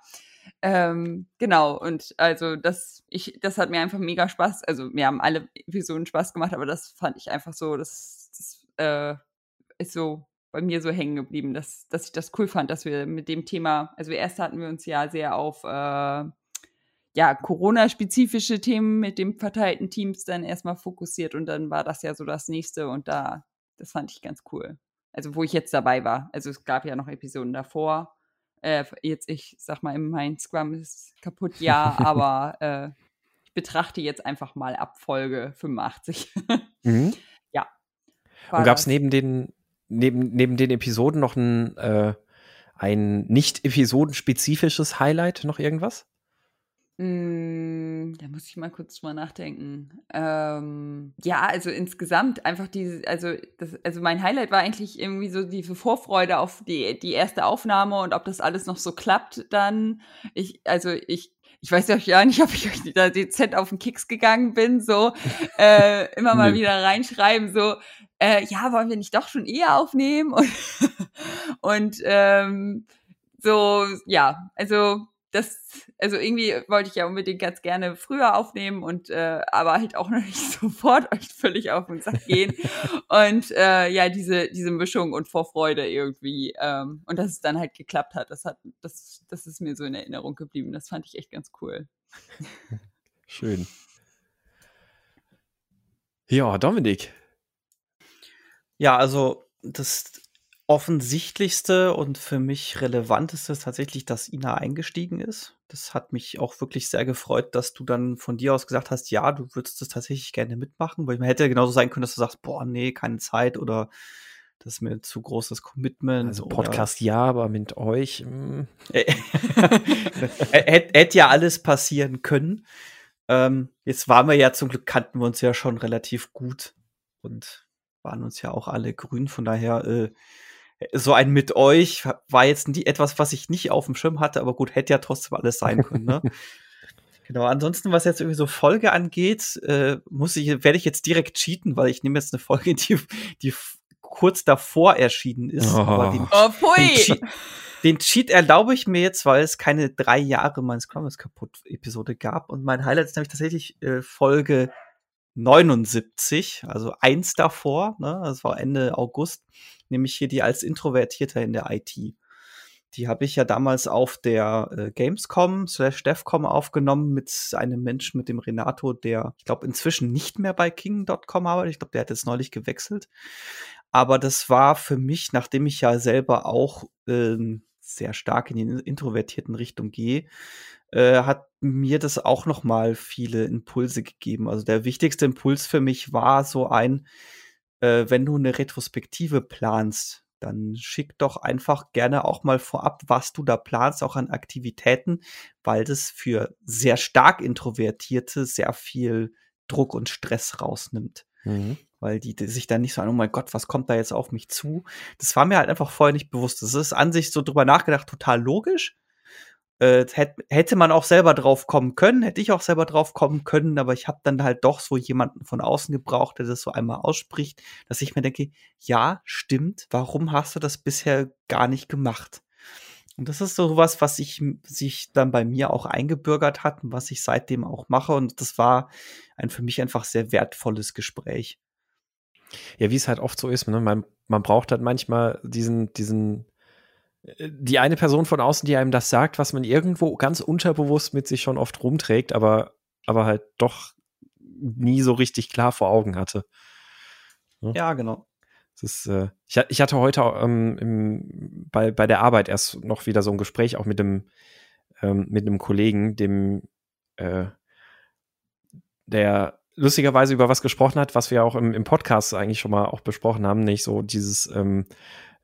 ähm, genau, und also das, ich, das hat mir einfach mega Spaß, also mir haben alle Episoden Spaß gemacht, aber das fand ich einfach so, das, das äh, ist so bei mir so hängen geblieben, dass, dass ich das cool fand, dass wir mit dem Thema, also erst hatten wir uns ja sehr auf äh, ja, Corona-spezifische Themen mit dem verteilten Teams dann erstmal fokussiert und dann war das ja so das nächste und da, das fand ich ganz cool. Also wo ich jetzt dabei war. Also es gab ja noch Episoden davor. Äh, jetzt, ich sag mal, mein Scrum ist kaputt, ja, aber äh, ich betrachte jetzt einfach mal ab Folge 85. mhm. Ja. Und gab es neben den, neben, neben den Episoden noch ein, äh, ein nicht episodenspezifisches Highlight, noch irgendwas? Hm, da muss ich mal kurz drüber nachdenken. Ähm, ja, also insgesamt einfach diese, also das, also mein Highlight war eigentlich irgendwie so diese Vorfreude auf die, die erste Aufnahme und ob das alles noch so klappt dann. Ich, also ich ich weiß ja nicht, ob ich euch da dezent auf den Kicks gegangen bin, so äh, immer mal wieder reinschreiben, so, äh, ja, wollen wir nicht doch schon eher aufnehmen? Und, und ähm, so, ja, also das, also irgendwie wollte ich ja unbedingt ganz gerne früher aufnehmen und äh, aber halt auch noch nicht sofort euch völlig auf den Sack gehen. und äh, ja, diese, diese Mischung und Vorfreude irgendwie. Ähm, und dass es dann halt geklappt hat, das hat, das, das ist mir so in Erinnerung geblieben. Das fand ich echt ganz cool. Schön. Ja, Dominik. Ja, also das offensichtlichste und für mich relevanteste ist tatsächlich, dass Ina eingestiegen ist. Das hat mich auch wirklich sehr gefreut, dass du dann von dir aus gesagt hast, ja, du würdest das tatsächlich gerne mitmachen, weil man hätte genauso sein können, dass du sagst, boah, nee, keine Zeit oder das ist mir zu großes Commitment. Also Podcast ja, aber mit euch. Mm. Hätte ja alles passieren können. Ähm, jetzt waren wir ja zum Glück, kannten wir uns ja schon relativ gut und waren uns ja auch alle grün. Von daher äh, so ein mit euch war jetzt nie etwas, was ich nicht auf dem Schirm hatte, aber gut, hätte ja trotzdem alles sein können, ne? genau. Ansonsten, was jetzt irgendwie so Folge angeht, äh, muss ich, werde ich jetzt direkt cheaten, weil ich nehme jetzt eine Folge, die, die kurz davor erschienen ist. Oh, aber den, oh pfui! Den Cheat, den Cheat erlaube ich mir jetzt, weil es keine drei Jahre meines Scrum kaputt Episode gab. Und mein Highlight ist nämlich tatsächlich äh, Folge 79, also eins davor, ne? Das war Ende August nämlich hier die als Introvertierter in der IT. Die habe ich ja damals auf der äh, Gamescom slash DevCom aufgenommen mit einem Menschen, mit dem Renato, der, ich glaube, inzwischen nicht mehr bei King.com arbeitet. Ich glaube, der hat jetzt neulich gewechselt. Aber das war für mich, nachdem ich ja selber auch ähm, sehr stark in die introvertierten Richtung gehe, äh, hat mir das auch noch mal viele Impulse gegeben. Also der wichtigste Impuls für mich war so ein, äh, wenn du eine Retrospektive planst, dann schick doch einfach gerne auch mal vorab, was du da planst, auch an Aktivitäten, weil das für sehr stark Introvertierte sehr viel Druck und Stress rausnimmt. Mhm. Weil die, die, sich dann nicht so an, oh mein Gott, was kommt da jetzt auf mich zu? Das war mir halt einfach vorher nicht bewusst. Das ist an sich so drüber nachgedacht total logisch, äh, hätte man auch selber drauf kommen können, hätte ich auch selber drauf kommen können, aber ich habe dann halt doch so jemanden von außen gebraucht, der das so einmal ausspricht, dass ich mir denke, ja, stimmt, warum hast du das bisher gar nicht gemacht? Und das ist so was, was ich, sich dann bei mir auch eingebürgert hat und was ich seitdem auch mache. Und das war ein für mich einfach sehr wertvolles Gespräch. Ja, wie es halt oft so ist, ne? man, man braucht halt manchmal diesen, diesen die eine Person von außen, die einem das sagt, was man irgendwo ganz unterbewusst mit sich schon oft rumträgt, aber, aber halt doch nie so richtig klar vor Augen hatte. Ja, ja genau. Ist, äh, ich, ich, hatte heute ähm, im, bei, bei der Arbeit erst noch wieder so ein Gespräch auch mit dem ähm, mit einem Kollegen, dem äh, der lustigerweise über was gesprochen hat, was wir auch im, im Podcast eigentlich schon mal auch besprochen haben, nicht so dieses ähm,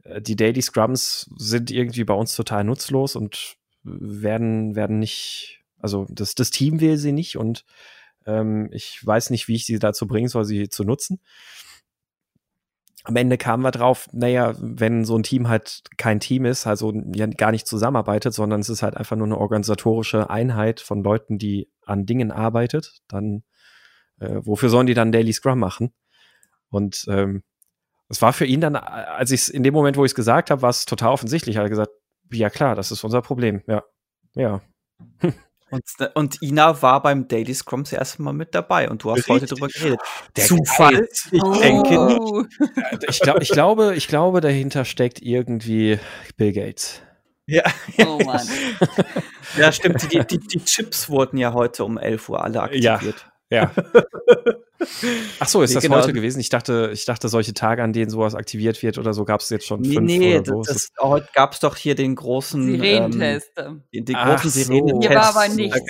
äh, die Daily Scrums sind irgendwie bei uns total nutzlos und werden, werden nicht, also das, das Team will sie nicht und ähm, ich weiß nicht, wie ich sie dazu bringen soll, sie zu nutzen. Am Ende kamen wir drauf, naja, wenn so ein Team halt kein Team ist, also gar nicht zusammenarbeitet, sondern es ist halt einfach nur eine organisatorische Einheit von Leuten, die an Dingen arbeitet, dann äh, wofür sollen die dann Daily Scrum machen? Und ähm, es war für ihn dann, als ich es in dem Moment, wo ich es gesagt habe, war es total offensichtlich. Er hat gesagt, ja klar, das ist unser Problem. Ja, ja. Und, und Ina war beim Daily Scrum das erste Mal mit dabei und du hast Richtig. heute drüber geredet. Der Zufall? Ich oh. denke nicht. Ich, glaub, ich, glaube, ich glaube, dahinter steckt irgendwie Bill Gates. Ja. Oh Mann. ja, stimmt. Die, die, die, Chips wurden ja heute um 11 Uhr alle aktiviert. Ja. Ja. Ach so, ist das genau. heute gewesen? Ich dachte, ich dachte, solche Tage, an denen sowas aktiviert wird oder so, gab es jetzt schon nee, fünf nee, oder so. Das, heute gab es doch hier den großen Sirenentest. Ähm, den, den großen so. Sirenentest. Hier war aber nichts.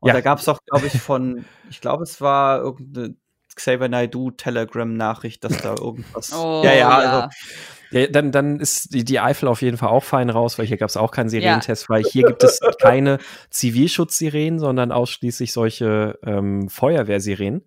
Und ja. da gab es doch, glaube ich, von, ich glaube, es war irgendeine Xavier Naidoo Telegram-Nachricht, dass da irgendwas. Oh, ja, ja, also. Ja, dann, dann ist die, die Eifel auf jeden Fall auch fein raus, weil hier gab es auch keinen Sirenentest, ja. weil hier gibt es keine Zivilschutzsirenen, sondern ausschließlich solche ähm, Feuerwehrsirenen.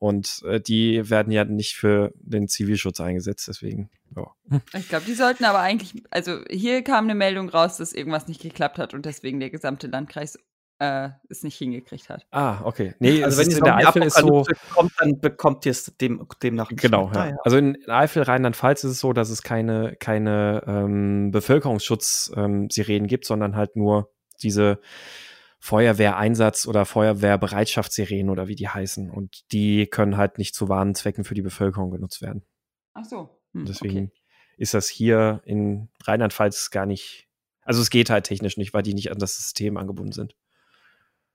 Und äh, die werden ja nicht für den Zivilschutz eingesetzt, deswegen. Ja. Ich glaube, die sollten aber eigentlich, also hier kam eine Meldung raus, dass irgendwas nicht geklappt hat und deswegen der gesamte Landkreis äh, es nicht hingekriegt hat. Ah, okay. Nee, also wenn es in der Eifel ist so. Kommt, dann bekommt ihr es dem, demnach nicht. Genau, ja. Also in Eifel, Rheinland-Pfalz ist es so, dass es keine, keine ähm, Bevölkerungsschutz-Sirenen ähm, gibt, sondern halt nur diese Feuerwehreinsatz- oder Feuerwehrbereitschaftssirenen oder wie die heißen. Und die können halt nicht zu Warnzwecken für die Bevölkerung genutzt werden. Ach so. Hm, Deswegen okay. ist das hier in Rheinland-Pfalz gar nicht. Also es geht halt technisch nicht, weil die nicht an das System angebunden sind.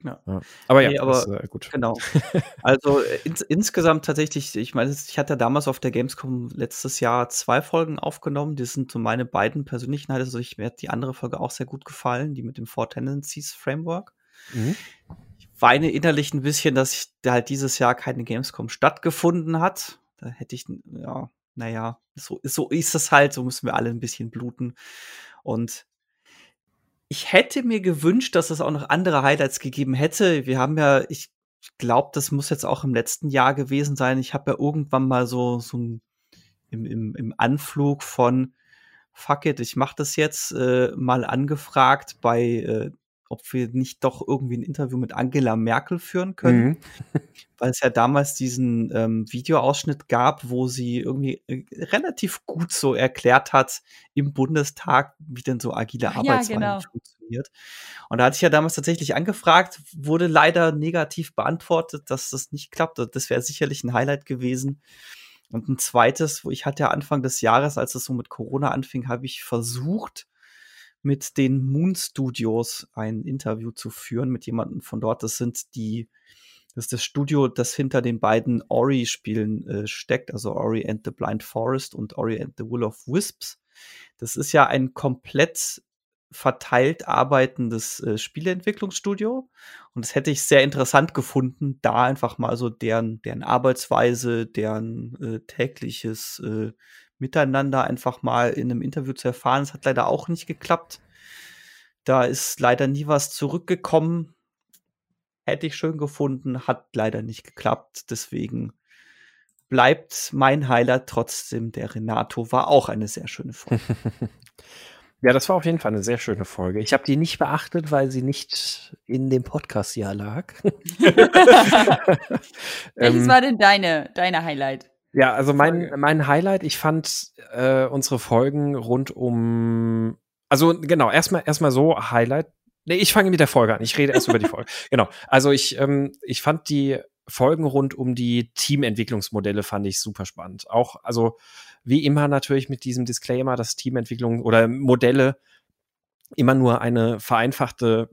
Ja. ja. Aber ja, nee, aber ist, äh, gut. Genau. Also äh, ins, insgesamt tatsächlich, ich meine, ich hatte damals auf der Gamescom letztes Jahr zwei Folgen aufgenommen. Die sind so meine beiden persönlichen Highlights. Also ich, mir hat die andere Folge auch sehr gut gefallen, die mit dem Four Tendencies Framework. Mhm. Ich weine innerlich ein bisschen, dass ich, halt dieses Jahr keine Gamescom stattgefunden hat. Da hätte ich, ja, naja, so, so ist es halt, so müssen wir alle ein bisschen bluten. Und ich hätte mir gewünscht, dass es auch noch andere Highlights gegeben hätte. Wir haben ja, ich glaube, das muss jetzt auch im letzten Jahr gewesen sein. Ich habe ja irgendwann mal so, so ein, im, im, im Anflug von Fuck it, ich mache das jetzt äh, mal angefragt bei äh, ob wir nicht doch irgendwie ein Interview mit Angela Merkel führen können, mhm. weil es ja damals diesen ähm, Videoausschnitt gab, wo sie irgendwie äh, relativ gut so erklärt hat im Bundestag, wie denn so agile Arbeitsweise ja, genau. funktioniert. Und da hatte ich ja damals tatsächlich angefragt, wurde leider negativ beantwortet, dass das nicht klappt. Das wäre sicherlich ein Highlight gewesen. Und ein zweites, wo ich hatte ja Anfang des Jahres, als es so mit Corona anfing, habe ich versucht, mit den Moon Studios ein Interview zu führen mit jemandem von dort. Das sind die, das ist das Studio, das hinter den beiden Ori-Spielen äh, steckt, also Ori and the Blind Forest und Ori and the Will of Wisps. Das ist ja ein komplett verteilt arbeitendes äh, Spieleentwicklungsstudio. Und das hätte ich sehr interessant gefunden, da einfach mal so deren, deren Arbeitsweise, deren äh, tägliches äh, Miteinander einfach mal in einem Interview zu erfahren. Es hat leider auch nicht geklappt. Da ist leider nie was zurückgekommen. Hätte ich schön gefunden, hat leider nicht geklappt. Deswegen bleibt mein Highlight trotzdem der Renato. War auch eine sehr schöne Folge. Ja, das war auf jeden Fall eine sehr schöne Folge. Ich habe die nicht beachtet, weil sie nicht in dem Podcast-Jahr lag. Welches ähm, war denn deine, deine Highlight? Ja, also mein, mein Highlight, ich fand äh, unsere Folgen rund um, also genau, erstmal erstmal so Highlight. Nee, ich fange mit der Folge an. Ich rede erst über die Folge. Genau. Also ich, ähm, ich fand die Folgen rund um die Teamentwicklungsmodelle fand ich super spannend. Auch, also wie immer natürlich mit diesem Disclaimer, dass Teamentwicklung oder Modelle immer nur eine vereinfachte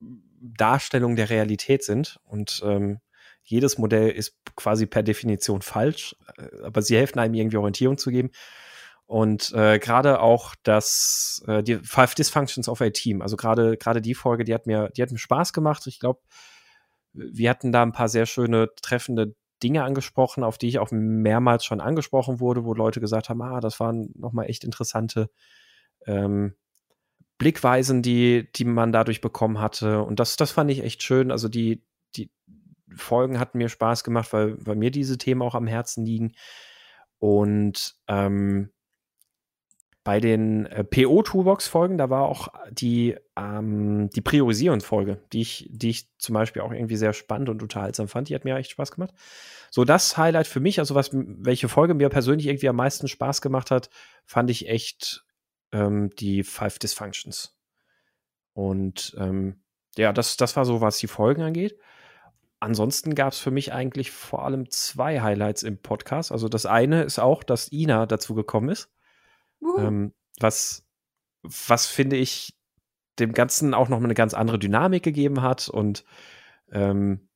Darstellung der Realität sind und ähm, jedes Modell ist quasi per Definition falsch, äh, aber sie helfen einem irgendwie Orientierung zu geben. Und äh, gerade auch das, äh, die Five Dysfunctions of a Team, also gerade gerade die Folge, die hat mir, die hat mir Spaß gemacht. Ich glaube, wir hatten da ein paar sehr schöne, treffende Dinge angesprochen, auf die ich auch mehrmals schon angesprochen wurde, wo Leute gesagt haben, ah, das waren nochmal echt interessante ähm, Blickweisen, die, die man dadurch bekommen hatte. Und das, das fand ich echt schön. Also die, die, Folgen hatten mir Spaß gemacht, weil, weil mir diese Themen auch am Herzen liegen. Und ähm, bei den äh, PO-Toolbox-Folgen, da war auch die, ähm, die Priorisierungsfolge, die ich, die ich zum Beispiel auch irgendwie sehr spannend und unterhaltsam fand. Die hat mir echt Spaß gemacht. So, das Highlight für mich, also was, welche Folge mir persönlich irgendwie am meisten Spaß gemacht hat, fand ich echt ähm, die Five Dysfunctions. Und ähm, ja, das, das war so, was die Folgen angeht. Ansonsten gab es für mich eigentlich vor allem zwei Highlights im Podcast. Also das eine ist auch, dass Ina dazu gekommen ist. Ähm, was, was finde ich dem Ganzen auch noch mal eine ganz andere Dynamik gegeben hat. Und ähm,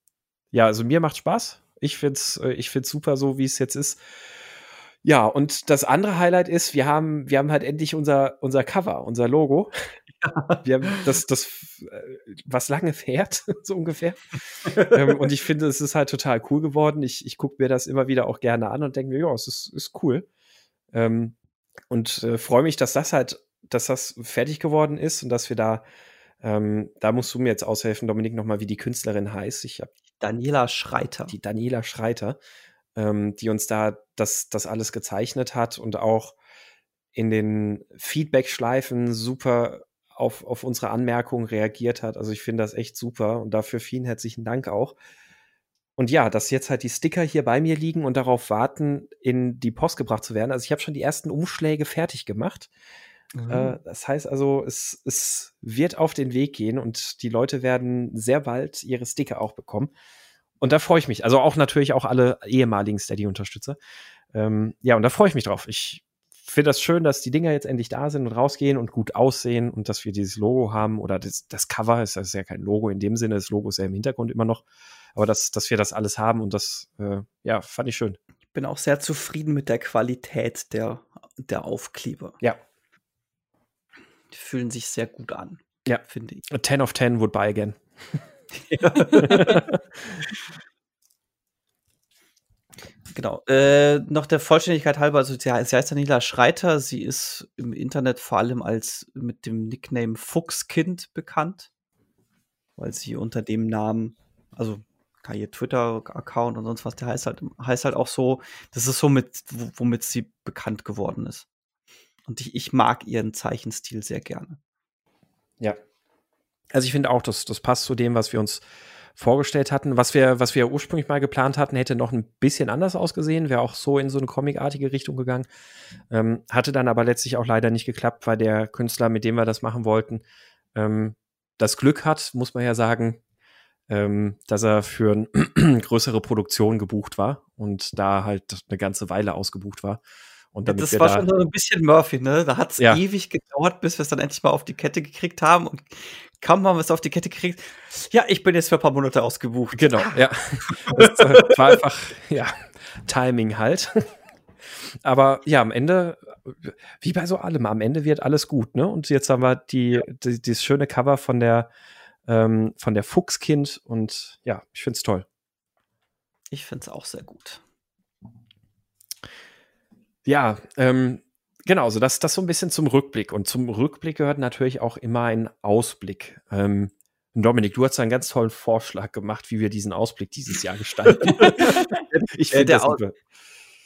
ja, also mir macht Spaß. Ich finde es äh, ich find's super, so wie es jetzt ist. Ja, und das andere Highlight ist, wir haben, wir haben halt endlich unser, unser Cover, unser Logo. Ja. Wir haben das, das, äh, was lange fährt, so ungefähr. ähm, und ich finde, es ist halt total cool geworden. Ich, ich gucke mir das immer wieder auch gerne an und denke mir, ja, es ist, ist cool. Ähm, und äh, freue mich, dass das halt, dass das fertig geworden ist und dass wir da, ähm, da musst du mir jetzt aushelfen, Dominik, nochmal, wie die Künstlerin heißt. Ich habe Daniela Schreiter. Die Daniela Schreiter ähm, die uns da das, das alles gezeichnet hat und auch in den Feedback-Schleifen super auf, auf unsere Anmerkungen reagiert hat. Also ich finde das echt super und dafür vielen herzlichen Dank auch. Und ja, dass jetzt halt die Sticker hier bei mir liegen und darauf warten, in die Post gebracht zu werden. Also ich habe schon die ersten Umschläge fertig gemacht. Mhm. Äh, das heißt also, es, es wird auf den Weg gehen und die Leute werden sehr bald ihre Sticker auch bekommen. Und da freue ich mich. Also auch natürlich auch alle ehemaligen Steady-Unterstützer. Ähm, ja, und da freue ich mich drauf. Ich finde das schön, dass die Dinger jetzt endlich da sind und rausgehen und gut aussehen und dass wir dieses Logo haben oder das, das Cover ist, das ist ja kein Logo in dem Sinne, das Logo ist ja im Hintergrund immer noch, aber dass, dass wir das alles haben und das, äh, ja, fand ich schön. Ich bin auch sehr zufrieden mit der Qualität der, der Aufkleber. Ja. Die fühlen sich sehr gut an. Ja. Finde ich. A 10 of 10 would buy again. genau. Äh, noch der Vollständigkeit halber, also sie, heißt Daniela Schreiter. Sie ist im Internet vor allem als mit dem Nickname Fuchskind bekannt, weil sie unter dem Namen, also ihr Twitter-Account und sonst was, der heißt halt, heißt halt auch so, das ist so mit, womit sie bekannt geworden ist. Und ich, ich mag ihren Zeichenstil sehr gerne. Ja, also ich finde auch, das, das passt zu dem, was wir uns vorgestellt hatten. Was wir, was wir ursprünglich mal geplant hatten, hätte noch ein bisschen anders ausgesehen, wäre auch so in so eine comicartige Richtung gegangen. Ähm, hatte dann aber letztlich auch leider nicht geklappt, weil der Künstler, mit dem wir das machen wollten, ähm, das Glück hat, muss man ja sagen, ähm, dass er für eine größere Produktion gebucht war und da halt eine ganze Weile ausgebucht war. Und damit das war da schon so ein bisschen Murphy, ne? Da hat es ja. ewig gedauert, bis wir es dann endlich mal auf die Kette gekriegt haben. Und kaum haben wir es auf die Kette gekriegt. Ja, ich bin jetzt für ein paar Monate ausgebucht. Genau, ja. das war einfach, ja, Timing halt. Aber ja, am Ende, wie bei so allem, am Ende wird alles gut, ne? Und jetzt haben wir die, die dieses schöne Cover von der, ähm, von der Fuchskind und ja, ich finde es toll. Ich finde es auch sehr gut. Ja, ähm, genau, so das, das so ein bisschen zum Rückblick. Und zum Rückblick gehört natürlich auch immer ein Ausblick. Ähm, Dominik, du hast einen ganz tollen Vorschlag gemacht, wie wir diesen Ausblick dieses Jahr gestalten. ich finde das super.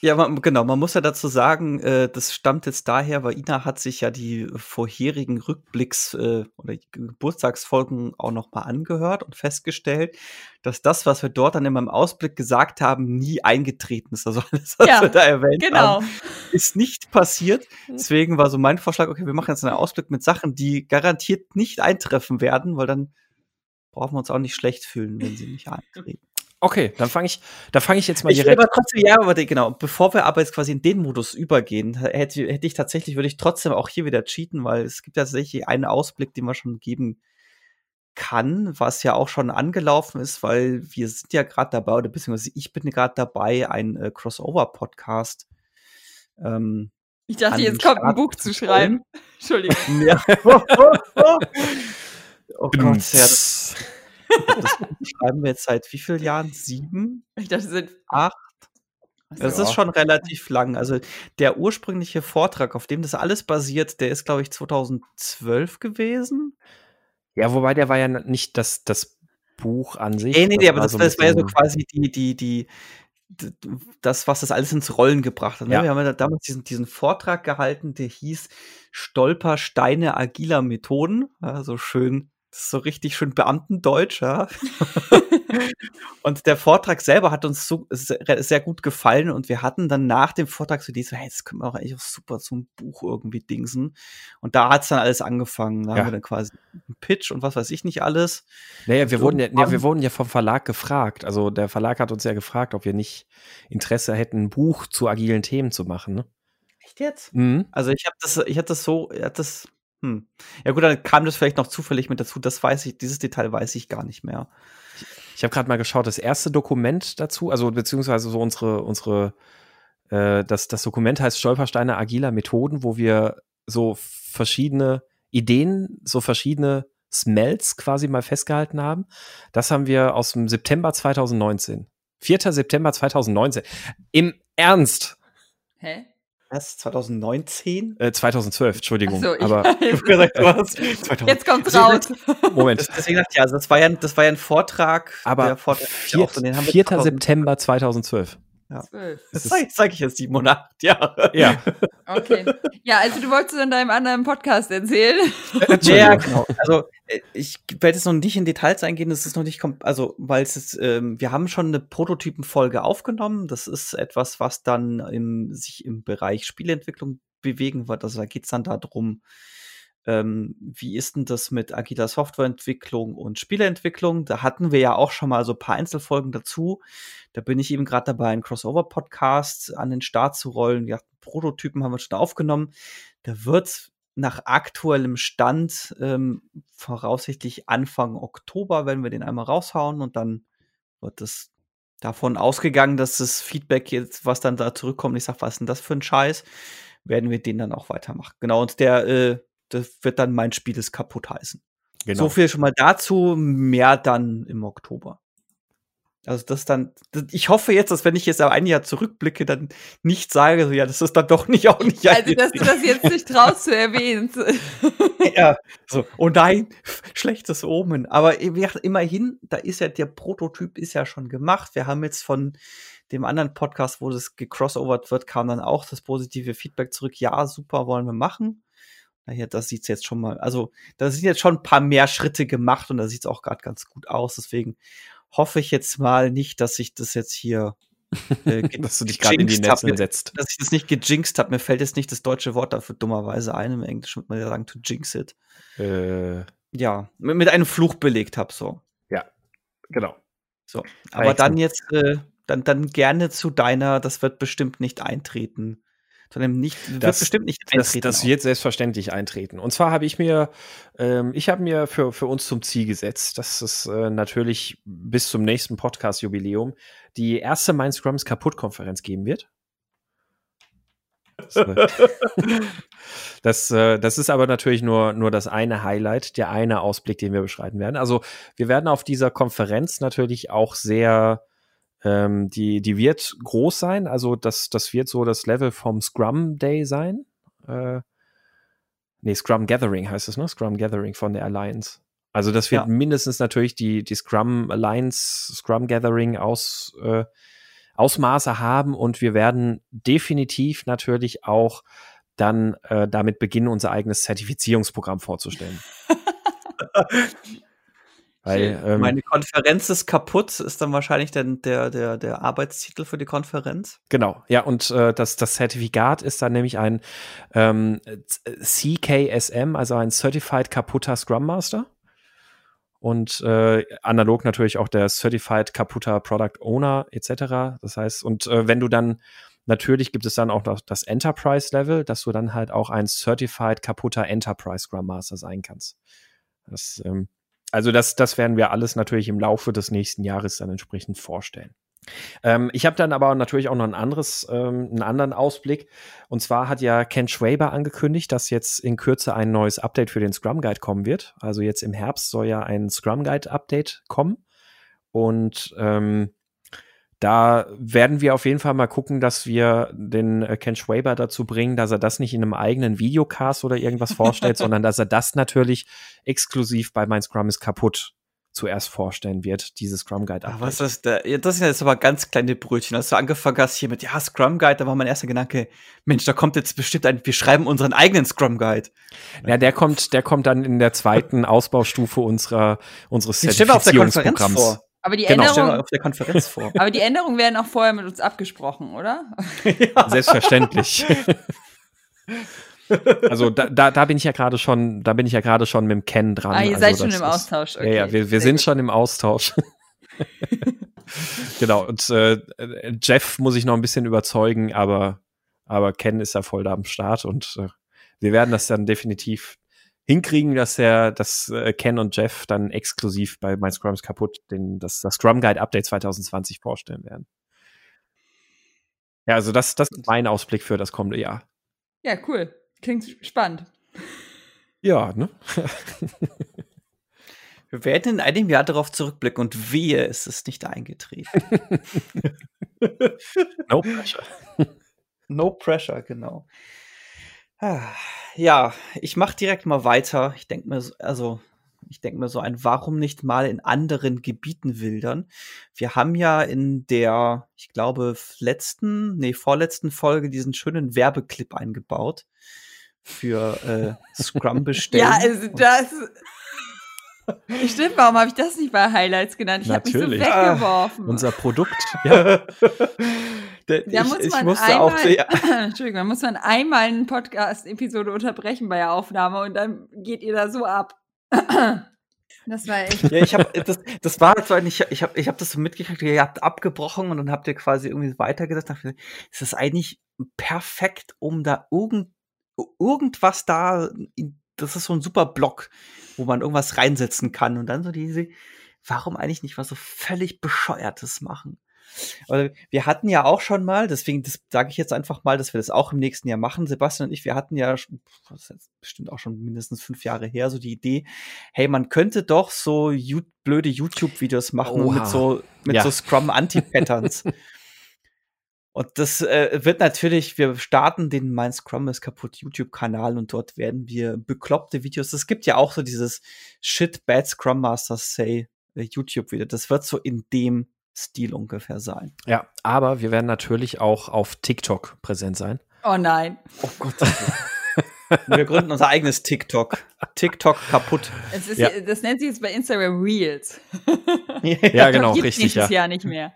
Ja, man, genau, man muss ja dazu sagen, äh, das stammt jetzt daher, weil Ina hat sich ja die vorherigen Rückblicks- äh, oder Geburtstagsfolgen auch noch mal angehört und festgestellt, dass das, was wir dort dann in meinem Ausblick gesagt haben, nie eingetreten ist. Also alles, was ja, wir da erwähnt genau. haben, ist nicht passiert. Mhm. Deswegen war so mein Vorschlag, okay, wir machen jetzt einen Ausblick mit Sachen, die garantiert nicht eintreffen werden, weil dann brauchen wir uns auch nicht schlecht fühlen, wenn sie nicht eintreten. Okay, dann fange ich, da fange ich jetzt mal direkt. Aber trotzdem, ja, aber genau. Bevor wir aber jetzt quasi in den Modus übergehen, hätte, hätte ich tatsächlich, würde ich trotzdem auch hier wieder cheaten, weil es gibt tatsächlich einen Ausblick, den man schon geben kann, was ja auch schon angelaufen ist, weil wir sind ja gerade dabei, oder beziehungsweise ich bin gerade dabei, ein äh, Crossover-Podcast. Ähm, ich dachte, jetzt kommt ein Buch zu schreiben. Entschuldigung. Ja. oh Gott, ja, das, das schreiben wir jetzt seit wie vielen Jahren? Sieben? Ich dachte, es sind acht. Das ist schon relativ lang. Also der ursprüngliche Vortrag, auf dem das alles basiert, der ist, glaube ich, 2012 gewesen. Ja, wobei der war ja nicht das, das Buch an sich. Nee, nee, nee, aber das, so das war ja so quasi die, die, die, das, was das alles ins Rollen gebracht hat. Ne? Ja. Wir haben ja damals diesen, diesen Vortrag gehalten, der hieß Stolpersteine agiler Methoden. Also schön so richtig schön Beamtendeutsch, ja. und der Vortrag selber hat uns so sehr gut gefallen und wir hatten dann nach dem Vortrag so die so, hey, das können wir auch eigentlich auch super zum Buch irgendwie dingsen. Und da hat's dann alles angefangen. Da ja. haben wir dann quasi einen Pitch und was weiß ich nicht alles. Naja, wir wurden ja, ja, wir wurden ja vom Verlag gefragt. Also der Verlag hat uns ja gefragt, ob wir nicht Interesse hätten, ein Buch zu agilen Themen zu machen. Ne? Echt jetzt? Mhm. Also ich habe das, ich hatte das so, ich hatte das hm. Ja gut, dann kam das vielleicht noch zufällig mit dazu. Das weiß ich, dieses Detail weiß ich gar nicht mehr. Ich, ich habe gerade mal geschaut, das erste Dokument dazu, also beziehungsweise so unsere, unsere, äh, das, das Dokument heißt Stolpersteine agiler Methoden, wo wir so verschiedene Ideen, so verschiedene Smells quasi mal festgehalten haben. Das haben wir aus dem September 2019. 4. September 2019. Im Ernst. Hä? Was? 2019? Äh, 2012, Entschuldigung. So, aber ich gesagt, du hast Jetzt kommt's raus. Moment. Deswegen dachte ich, also das war ja, das war ja ein Vortrag. Aber Vortrag 4. 4. September 2012. Ja. Das zeige zeig ich jetzt sieben und acht Jahre. Ja. Okay. Ja, also du wolltest in deinem anderen Podcast erzählen. ja, genau. Also äh, ich werde jetzt noch nicht in Details eingehen, das ist noch nicht, also weil es ist, ähm, wir haben schon eine Prototypenfolge aufgenommen. Das ist etwas, was dann im, sich im Bereich Spielentwicklung bewegen wird. Also da geht es dann darum, ähm, wie ist denn das mit agiler Softwareentwicklung und Spieleentwicklung? Da hatten wir ja auch schon mal so ein paar Einzelfolgen dazu. Da bin ich eben gerade dabei, einen Crossover-Podcast an den Start zu rollen. Ja, Prototypen haben wir schon aufgenommen. Da wird nach aktuellem Stand ähm, voraussichtlich Anfang Oktober, wenn wir den einmal raushauen und dann wird es davon ausgegangen, dass das Feedback jetzt, was dann da zurückkommt, ich sag, was ist denn das für ein Scheiß, werden wir den dann auch weitermachen. Genau, und der äh, das wird dann mein Spiel ist kaputt heißen. Genau. So viel schon mal dazu, mehr dann im Oktober. Also das dann, ich hoffe jetzt, dass wenn ich jetzt ein Jahr zurückblicke, dann nicht sage, so, ja, das ist dann doch nicht auch nicht. Also, dass du das jetzt nicht traust zu erwähnen. ja, so, oh nein, schlechtes Omen. Aber immerhin, da ist ja, der Prototyp ist ja schon gemacht. Wir haben jetzt von dem anderen Podcast, wo das gecrossovert wird, kam dann auch das positive Feedback zurück. Ja, super, wollen wir machen. Naja, das sieht's jetzt schon mal, also da sind jetzt schon ein paar mehr Schritte gemacht und da sieht's auch gerade ganz gut aus. Deswegen hoffe ich jetzt mal nicht, dass ich das jetzt hier äh, dass du dich gerade in die Netze setzt. Dass ich das nicht gejinxt habe. Mir fällt jetzt nicht das deutsche Wort dafür dummerweise ein. Im Englischen würde man ja sagen, to jinx it. Äh. Ja, mit, mit einem Fluch belegt habe, so. Ja, genau. So, aber Reichen. dann jetzt, äh, dann, dann gerne zu deiner, das wird bestimmt nicht eintreten sondern nicht, das, wird bestimmt nicht eintreten. Das, das wird selbstverständlich eintreten. Und zwar habe ich mir, ähm, ich habe mir für, für uns zum Ziel gesetzt, dass es äh, natürlich bis zum nächsten Podcast-Jubiläum die erste Mind Scrums Kaputt-Konferenz geben wird. Das, äh, das ist aber natürlich nur, nur das eine Highlight, der eine Ausblick, den wir beschreiten werden. Also wir werden auf dieser Konferenz natürlich auch sehr ähm, die, die wird groß sein, also das, das wird so das Level vom Scrum Day sein. Äh, nee, Scrum Gathering heißt es, ne? Scrum Gathering von der Alliance. Also das wird ja. mindestens natürlich die, die Scrum Alliance, Scrum Gathering aus, äh, Ausmaße haben und wir werden definitiv natürlich auch dann äh, damit beginnen, unser eigenes Zertifizierungsprogramm vorzustellen. Weil, ähm, Meine Konferenz ist kaputt, ist dann wahrscheinlich dann der, der, der Arbeitstitel für die Konferenz. Genau, ja, und äh, das, das Zertifikat ist dann nämlich ein ähm, CKSM, also ein Certified Kaputter Scrum Master. Und äh, analog natürlich auch der Certified Kaputter Product Owner etc. Das heißt, und äh, wenn du dann Natürlich gibt es dann auch noch das Enterprise-Level, dass du dann halt auch ein Certified Kaputter Enterprise Scrum Master sein kannst. Das ähm, also das, das werden wir alles natürlich im Laufe des nächsten Jahres dann entsprechend vorstellen. Ähm, ich habe dann aber natürlich auch noch ein anderes, ähm, einen anderen Ausblick. Und zwar hat ja Ken Schwaber angekündigt, dass jetzt in Kürze ein neues Update für den Scrum Guide kommen wird. Also jetzt im Herbst soll ja ein Scrum Guide Update kommen. Und ähm, da werden wir auf jeden Fall mal gucken, dass wir den äh, Ken Schwaber dazu bringen, dass er das nicht in einem eigenen Videocast oder irgendwas vorstellt, sondern dass er das natürlich exklusiv bei Mein Scrum ist kaputt zuerst vorstellen wird, diese Scrum Guide Update. was ist das? Das sind jetzt aber ganz kleine Brötchen. Als du angefangen hast hier mit, ja, Scrum Guide, da war mein erster Gedanke, Mensch, da kommt jetzt bestimmt ein, wir schreiben unseren eigenen Scrum Guide. Ja, der kommt, der kommt dann in der zweiten Ausbaustufe unserer, unseres Zertifizierungsprogramms. Aber die, genau. Änderung, auf der Konferenz vor. aber die Änderungen werden auch vorher mit uns abgesprochen, oder? ja. Selbstverständlich. Also da, da, da bin ich ja gerade schon, da bin ich ja gerade schon mit dem Ken dran. Ah, ihr also seid schon im Austausch. Okay. Ja, ja, wir, wir sind gut. schon im Austausch. genau, und äh, Jeff muss ich noch ein bisschen überzeugen, aber, aber Ken ist ja voll da am Start und äh, wir werden das dann definitiv hinkriegen, dass er, dass äh, Ken und Jeff dann exklusiv bei My Scrum ist kaputt den, das, das Scrum Guide Update 2020 vorstellen werden. Ja, also das, das ist mein Ausblick für das kommende Jahr. Ja, cool. Klingt spannend. Ja, ne? Wir werden in einem Jahr darauf zurückblicken und wehe, es ist nicht eingetreten. no pressure. No pressure, genau. Ja, ich mache direkt mal weiter. Ich denke mir, also ich denke mir so ein, warum nicht mal in anderen Gebieten wildern? Wir haben ja in der, ich glaube, letzten, nee, vorletzten Folge diesen schönen Werbeclip eingebaut für äh, Scrum bestellen. ja, also das. Stimmt, warum habe ich das nicht bei Highlights genannt? Ich habe mich so weggeworfen. Ah, unser Produkt. Ja. da ich, muss man musste einmal, auch, ja. Entschuldigung, da muss man einmal eine Podcast-Episode unterbrechen bei der Aufnahme und dann geht ihr da so ab. Das war echt. Ja, ich habe das, das war so ein, ich, habe ich hab das so mitgekriegt, ihr habt abgebrochen und dann habt ihr quasi irgendwie weitergedacht. Es ist eigentlich perfekt, um da irgend irgendwas da, das ist so ein super Block, wo man irgendwas reinsetzen kann und dann so diese, warum eigentlich nicht was so völlig bescheuertes machen? Aber wir hatten ja auch schon mal, deswegen sage ich jetzt einfach mal, dass wir das auch im nächsten Jahr machen. Sebastian und ich, wir hatten ja, das ist jetzt bestimmt auch schon mindestens fünf Jahre her, so die Idee, hey, man könnte doch so blöde YouTube-Videos machen Oha. mit so mit ja. so Scrum-Anti-Patterns. Und das äh, wird natürlich, wir starten den Mein Scrum ist kaputt YouTube-Kanal und dort werden wir bekloppte Videos. Es gibt ja auch so dieses Shit Bad Scrum Masters Say äh, YouTube-Video. Das wird so in dem Stil ungefähr sein. Ja, aber wir werden natürlich auch auf TikTok präsent sein. Oh nein. Oh Gott. wir gründen unser eigenes TikTok. TikTok kaputt. Ist, ja. Das nennt sich jetzt bei Instagram Reels. ja, genau, richtig. Ja. Jahr nicht mehr.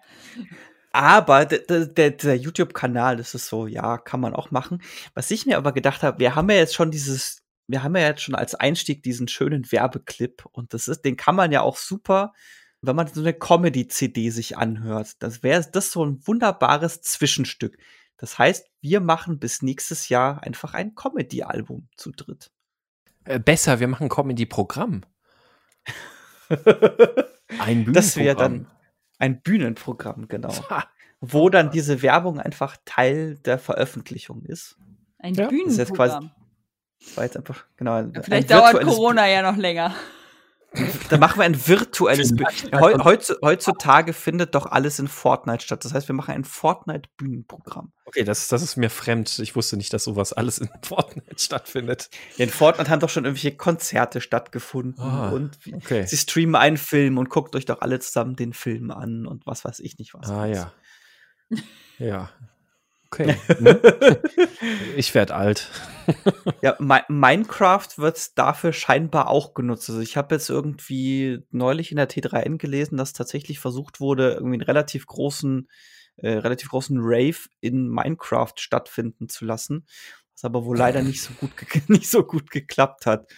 Aber der, der, der YouTube-Kanal, das ist so, ja, kann man auch machen. Was ich mir aber gedacht habe, wir haben ja jetzt schon dieses, wir haben ja jetzt schon als Einstieg diesen schönen Werbeclip und das ist, den kann man ja auch super, wenn man so eine Comedy-CD sich anhört. Das wäre das so ein wunderbares Zwischenstück. Das heißt, wir machen bis nächstes Jahr einfach ein Comedy-Album zu dritt. Äh, besser, wir machen ein Comedy-Programm. ein Bühnenprogramm. Das wäre dann ein Bühnenprogramm, genau. wo dann diese Werbung einfach Teil der Veröffentlichung ist. Ein ja. Bühnenprogramm. Das war jetzt einfach, genau. Vielleicht dauert Corona ja noch länger. Da machen wir ein virtuelles Bühnenprogramm. Heutzutage findet doch alles in Fortnite statt. Das heißt, wir machen ein Fortnite-Bühnenprogramm. Okay, das, das ist mir fremd. Ich wusste nicht, dass sowas alles in Fortnite stattfindet. Ja, in Fortnite haben doch schon irgendwelche Konzerte stattgefunden. Oh, und okay. sie streamen einen Film und guckt euch doch alle zusammen den Film an und was weiß ich nicht was. Ah, ja. Ja. Okay. Ne? ich werde alt. ja, Mi Minecraft wird dafür scheinbar auch genutzt. Also ich habe jetzt irgendwie neulich in der T3N gelesen, dass tatsächlich versucht wurde, irgendwie einen relativ großen, äh, relativ großen Rave in Minecraft stattfinden zu lassen, was aber wohl leider nicht so gut, nicht so gut geklappt hat.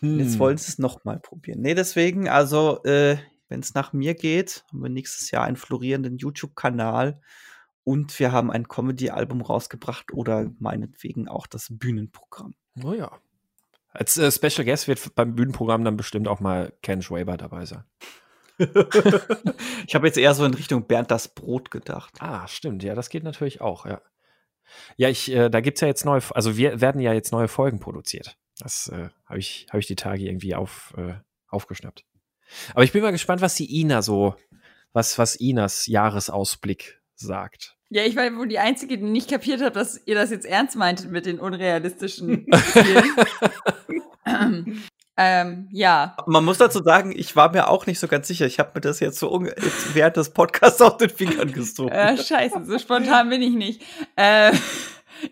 Hm. Jetzt wollen sie es nochmal probieren. Nee, deswegen, also, äh, wenn es nach mir geht, haben wir nächstes Jahr einen florierenden YouTube-Kanal und wir haben ein Comedy-Album rausgebracht oder meinetwegen auch das Bühnenprogramm. Oh ja. Als äh, Special Guest wird beim Bühnenprogramm dann bestimmt auch mal Ken Schwaber dabei sein. ich habe jetzt eher so in Richtung Bernd das Brot gedacht. Ah, stimmt. Ja, das geht natürlich auch, ja. Ja, ich, äh, da gibt's ja jetzt neue, also wir werden ja jetzt neue Folgen produziert. Das äh, habe ich, hab ich die Tage irgendwie auf, äh, aufgeschnappt. Aber ich bin mal gespannt, was die Ina so, was, was Inas Jahresausblick sagt. Ja, ich war wohl die Einzige, die nicht kapiert hat, dass ihr das jetzt ernst meintet mit den unrealistischen Zielen. Ähm, ja. Man muss dazu sagen, ich war mir auch nicht so ganz sicher. Ich habe mir das jetzt so jetzt während des Podcasts auf den Fingern gesucht. Äh, scheiße, so spontan bin ich nicht. Äh,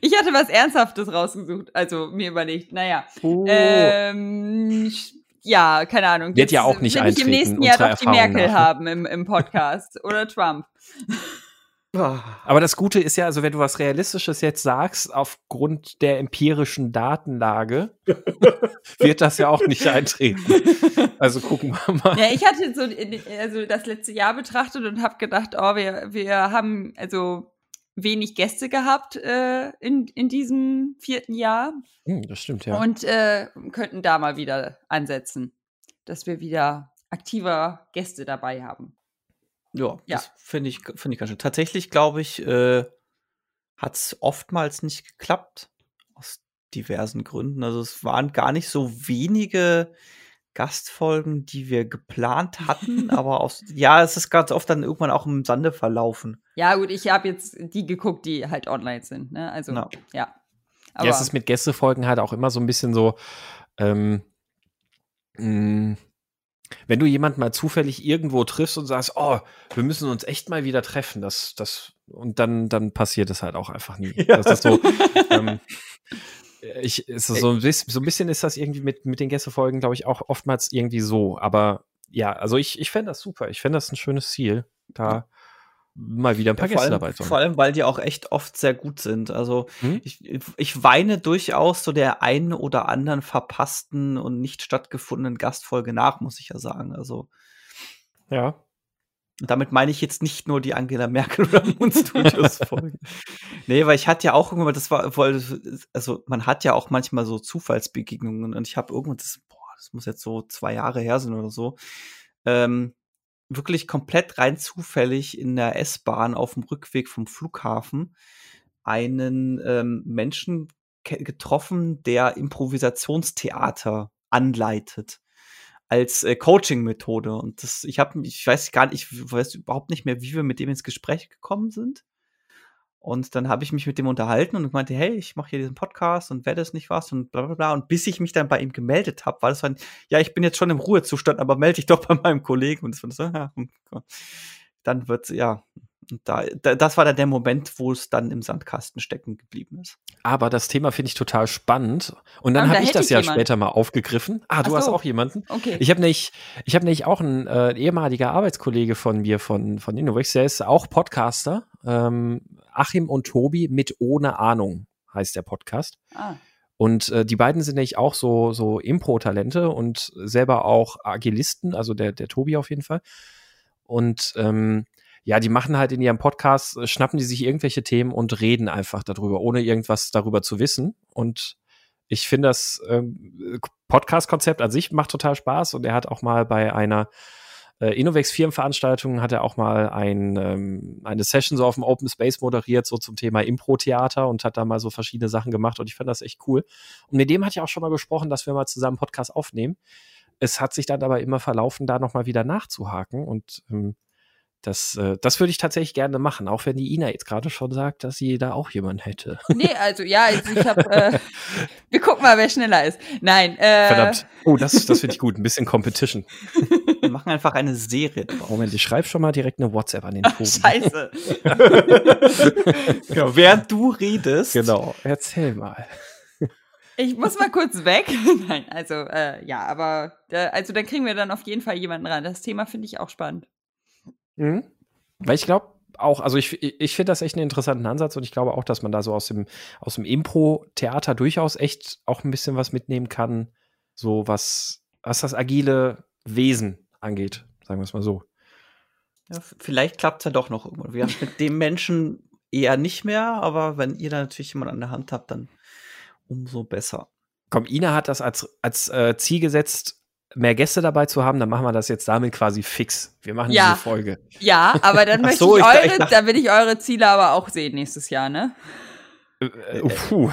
ich hatte was Ernsthaftes rausgesucht, also mir überlegt, naja. Oh. Ähm, ja, keine Ahnung. Wird ja auch nicht will eintreten. ich im nächsten Jahr doch die Merkel nach. haben im, im Podcast oder Trump. Aber das Gute ist ja, also wenn du was Realistisches jetzt sagst, aufgrund der empirischen Datenlage, wird das ja auch nicht eintreten. Also gucken wir mal. Ja, ich hatte so also das letzte Jahr betrachtet und habe gedacht, oh, wir, wir haben also wenig Gäste gehabt äh, in, in diesem vierten Jahr. Hm, das stimmt, ja. Und äh, könnten da mal wieder ansetzen, dass wir wieder aktiver Gäste dabei haben. Ja, ja. das finde ich, find ich ganz schön. Tatsächlich, glaube ich, äh, hat es oftmals nicht geklappt. Aus diversen Gründen. Also es waren gar nicht so wenige Gastfolgen, die wir geplant hatten, aber aus, ja, es ist ganz oft dann irgendwann auch im Sande verlaufen. Ja, gut, ich habe jetzt die geguckt, die halt online sind, ne? Also, no. ja. Aber ja, es ist mit Gästefolgen halt auch immer so ein bisschen so, ähm, mh, mm, wenn du jemanden mal zufällig irgendwo triffst und sagst, oh, wir müssen uns echt mal wieder treffen, das, das, und dann, dann passiert es halt auch einfach nie. Ja. Das ist so, ähm, ich, ist so, ein bisschen, so ein bisschen ist das irgendwie mit, mit den Gästefolgen, glaube ich, auch oftmals irgendwie so. Aber ja, also ich, ich fände das super. Ich fände das ein schönes Ziel, da mal wieder ein paar ja, Gäste allem, dabei zu haben. Vor allem, weil die auch echt oft sehr gut sind. Also hm? ich, ich weine durchaus so der einen oder anderen verpassten und nicht stattgefundenen Gastfolge nach, muss ich ja sagen. Also ja. Damit meine ich jetzt nicht nur die Angela Merkel oder Moon Studios Folge. nee, weil ich hatte ja auch irgendwann, das war, also man hat ja auch manchmal so Zufallsbegegnungen und ich habe irgendwann, das, boah, das muss jetzt so zwei Jahre her sein oder so, ähm, wirklich komplett rein zufällig in der S-Bahn auf dem Rückweg vom Flughafen einen ähm, Menschen getroffen, der Improvisationstheater anleitet als äh, Coaching-Methode. Und das, ich habe, ich weiß gar nicht, ich weiß überhaupt nicht mehr, wie wir mit dem ins Gespräch gekommen sind. Und dann habe ich mich mit dem unterhalten und meinte, hey, ich mache hier diesen Podcast und werde es nicht was und bla bla bla. Und bis ich mich dann bei ihm gemeldet habe, war das dann, ja, ich bin jetzt schon im Ruhezustand, aber melde dich doch bei meinem Kollegen. Und das war so, ja, hm, dann wird ja, und da, da, das war dann der Moment, wo es dann im Sandkasten stecken geblieben ist. Aber das Thema finde ich total spannend. Und dann ah, habe da ich das ich ja jemand. später mal aufgegriffen. Ah, du so. hast auch jemanden. Okay. Ich habe nämlich, ich habe nämlich auch einen äh, ehemaliger Arbeitskollege von mir von von Innovex, der ist auch Podcaster. Ähm, Achim und Tobi mit ohne Ahnung heißt der Podcast. Ah. Und äh, die beiden sind nämlich auch so so Impro-Talente und selber auch Agilisten, also der der Tobi auf jeden Fall. Und ähm, ja, die machen halt in ihrem Podcast, äh, schnappen die sich irgendwelche Themen und reden einfach darüber, ohne irgendwas darüber zu wissen. Und ich finde das ähm, Podcast-Konzept an sich macht total Spaß und er hat auch mal bei einer äh, Innovex Firmenveranstaltung hat er auch mal ein, ähm, eine Session so auf dem Open Space moderiert, so zum Thema Impro-Theater und hat da mal so verschiedene Sachen gemacht und ich fand das echt cool. Und mit dem hat ja auch schon mal gesprochen, dass wir mal zusammen Podcast aufnehmen. Es hat sich dann aber immer verlaufen, da nochmal wieder nachzuhaken und ähm, das, äh, das würde ich tatsächlich gerne machen, auch wenn die Ina jetzt gerade schon sagt, dass sie da auch jemanden hätte. Nee, also ja, also ich habe, äh, wir gucken mal, wer schneller ist. Nein. Äh, Verdammt. Oh, das, das finde ich gut. Ein bisschen Competition. Wir machen einfach eine Serie drauf. Moment, ich schreibe schon mal direkt eine WhatsApp an den Tobi. Scheiße. genau, während du redest. Genau, erzähl mal. Ich muss mal kurz weg. Nein, also äh, ja, aber äh, also dann kriegen wir dann auf jeden Fall jemanden ran. Das Thema finde ich auch spannend. Mhm. Weil ich glaube auch, also ich, ich finde das echt einen interessanten Ansatz und ich glaube auch, dass man da so aus dem, aus dem Impro-Theater durchaus echt auch ein bisschen was mitnehmen kann, so was, was das agile Wesen angeht, sagen wir es mal so. Ja, vielleicht klappt es ja doch noch irgendwann. Wir haben mit dem Menschen eher nicht mehr, aber wenn ihr da natürlich jemanden an der Hand habt, dann umso besser. Komm, Ina hat das als, als äh, Ziel gesetzt, mehr Gäste dabei zu haben, dann machen wir das jetzt damit quasi fix. Wir machen ja. diese Folge. Ja, aber dann möchte so, ich, eure, ich dachte, da will ich eure Ziele aber auch sehen nächstes Jahr, ne? Äh, äh, puh.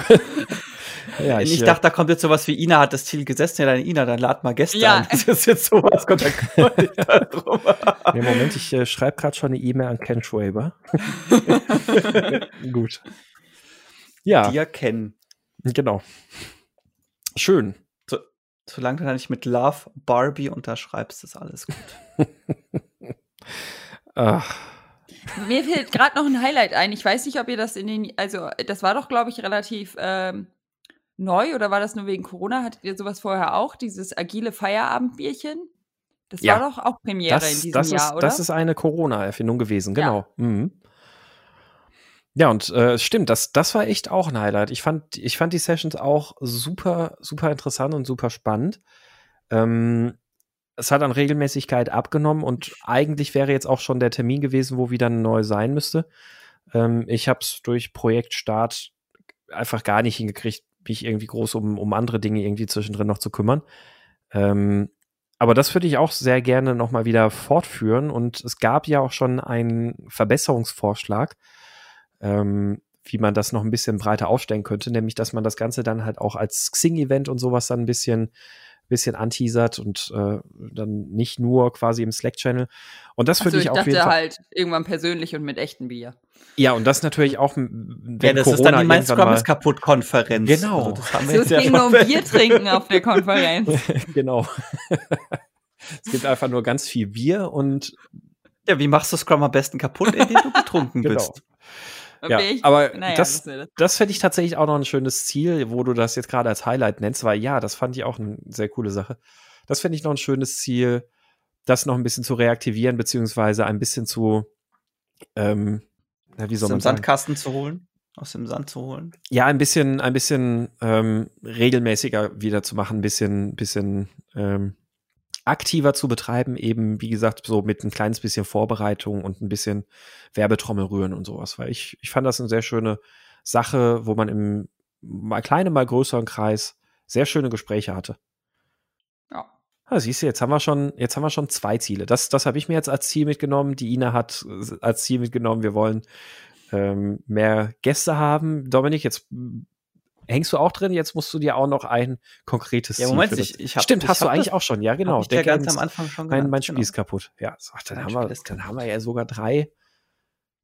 ja, ich, ich, dachte, da kommt jetzt sowas wie Ina hat das Ziel gesetzt. Ja, dann Ina, dann lad mal Gäste ja. an. Das ist jetzt sowas, kommt dann ja, Moment, ich äh, schreibe gerade schon eine E-Mail an Ken Schwaber. Gut. Ja. Dir kennen. Genau. Schön. Solange du da nicht mit Love Barbie unterschreibst, ist alles gut. Ach. Mir fällt gerade noch ein Highlight ein. Ich weiß nicht, ob ihr das in den, also das war doch, glaube ich, relativ ähm, neu oder war das nur wegen Corona? Hattet ihr sowas vorher auch? Dieses agile Feierabendbierchen? Das ja. war doch auch Premiere das, in diesem das Jahr, ist, oder? Das ist eine Corona-Erfindung gewesen, genau. Ja, mhm. Ja und äh, stimmt, das, das war echt auch ein Highlight. Ich fand, ich fand die Sessions auch super, super interessant und super spannend. Ähm, es hat an Regelmäßigkeit abgenommen und eigentlich wäre jetzt auch schon der Termin gewesen, wo wieder neu sein müsste. Ähm, ich habe es durch Projektstart einfach gar nicht hingekriegt, mich irgendwie groß um, um andere Dinge irgendwie zwischendrin noch zu kümmern. Ähm, aber das würde ich auch sehr gerne nochmal wieder fortführen. Und es gab ja auch schon einen Verbesserungsvorschlag, ähm, wie man das noch ein bisschen breiter aufstellen könnte, nämlich dass man das Ganze dann halt auch als Xing-Event und sowas dann ein bisschen bisschen anteasert und äh, dann nicht nur quasi im Slack-Channel. Und das würde so, ich, ich auch dachte halt irgendwann persönlich und mit echtem Bier. Ja, und das natürlich auch, wenn ja, das Corona ist dann die Mein Scrum ist kaputt Konferenz. Genau. Also das haben wir so, es ging nur um Bier trinken auf der Konferenz. genau. es gibt einfach nur ganz viel Bier und ja, wie machst du Scrum am besten kaputt, indem du betrunken genau. bist? Ja, ich, aber naja, das, das, das finde ich tatsächlich auch noch ein schönes Ziel, wo du das jetzt gerade als Highlight nennst, weil ja, das fand ich auch eine sehr coole Sache. Das finde ich noch ein schönes Ziel, das noch ein bisschen zu reaktivieren, beziehungsweise ein bisschen zu, ähm, ja, wie soll aus man dem sagen? Sandkasten zu holen? Aus dem Sand zu holen? Ja, ein bisschen, ein bisschen ähm, regelmäßiger wieder zu machen, ein bisschen, bisschen ähm, aktiver zu betreiben, eben, wie gesagt, so mit ein kleines bisschen Vorbereitung und ein bisschen Werbetrommel rühren und sowas. Weil ich, ich fand das eine sehr schöne Sache, wo man im mal kleinen, mal größeren Kreis sehr schöne Gespräche hatte. Ja. Ah, siehst du, jetzt haben wir schon, jetzt haben wir schon zwei Ziele. Das, das habe ich mir jetzt als Ziel mitgenommen. Die Ina hat als Ziel mitgenommen, wir wollen ähm, mehr Gäste haben. Dominik, jetzt hängst du auch drin. Jetzt musst du dir auch noch ein konkretes ja, Moment, ich, ich hab, Stimmt, ich hast du eigentlich auch schon. Ja, genau. Der ganz am Anfang schon Mein, mein Spiel genau. ist kaputt. Ja, so, dann, haben wir, dann haben wir ja sogar drei,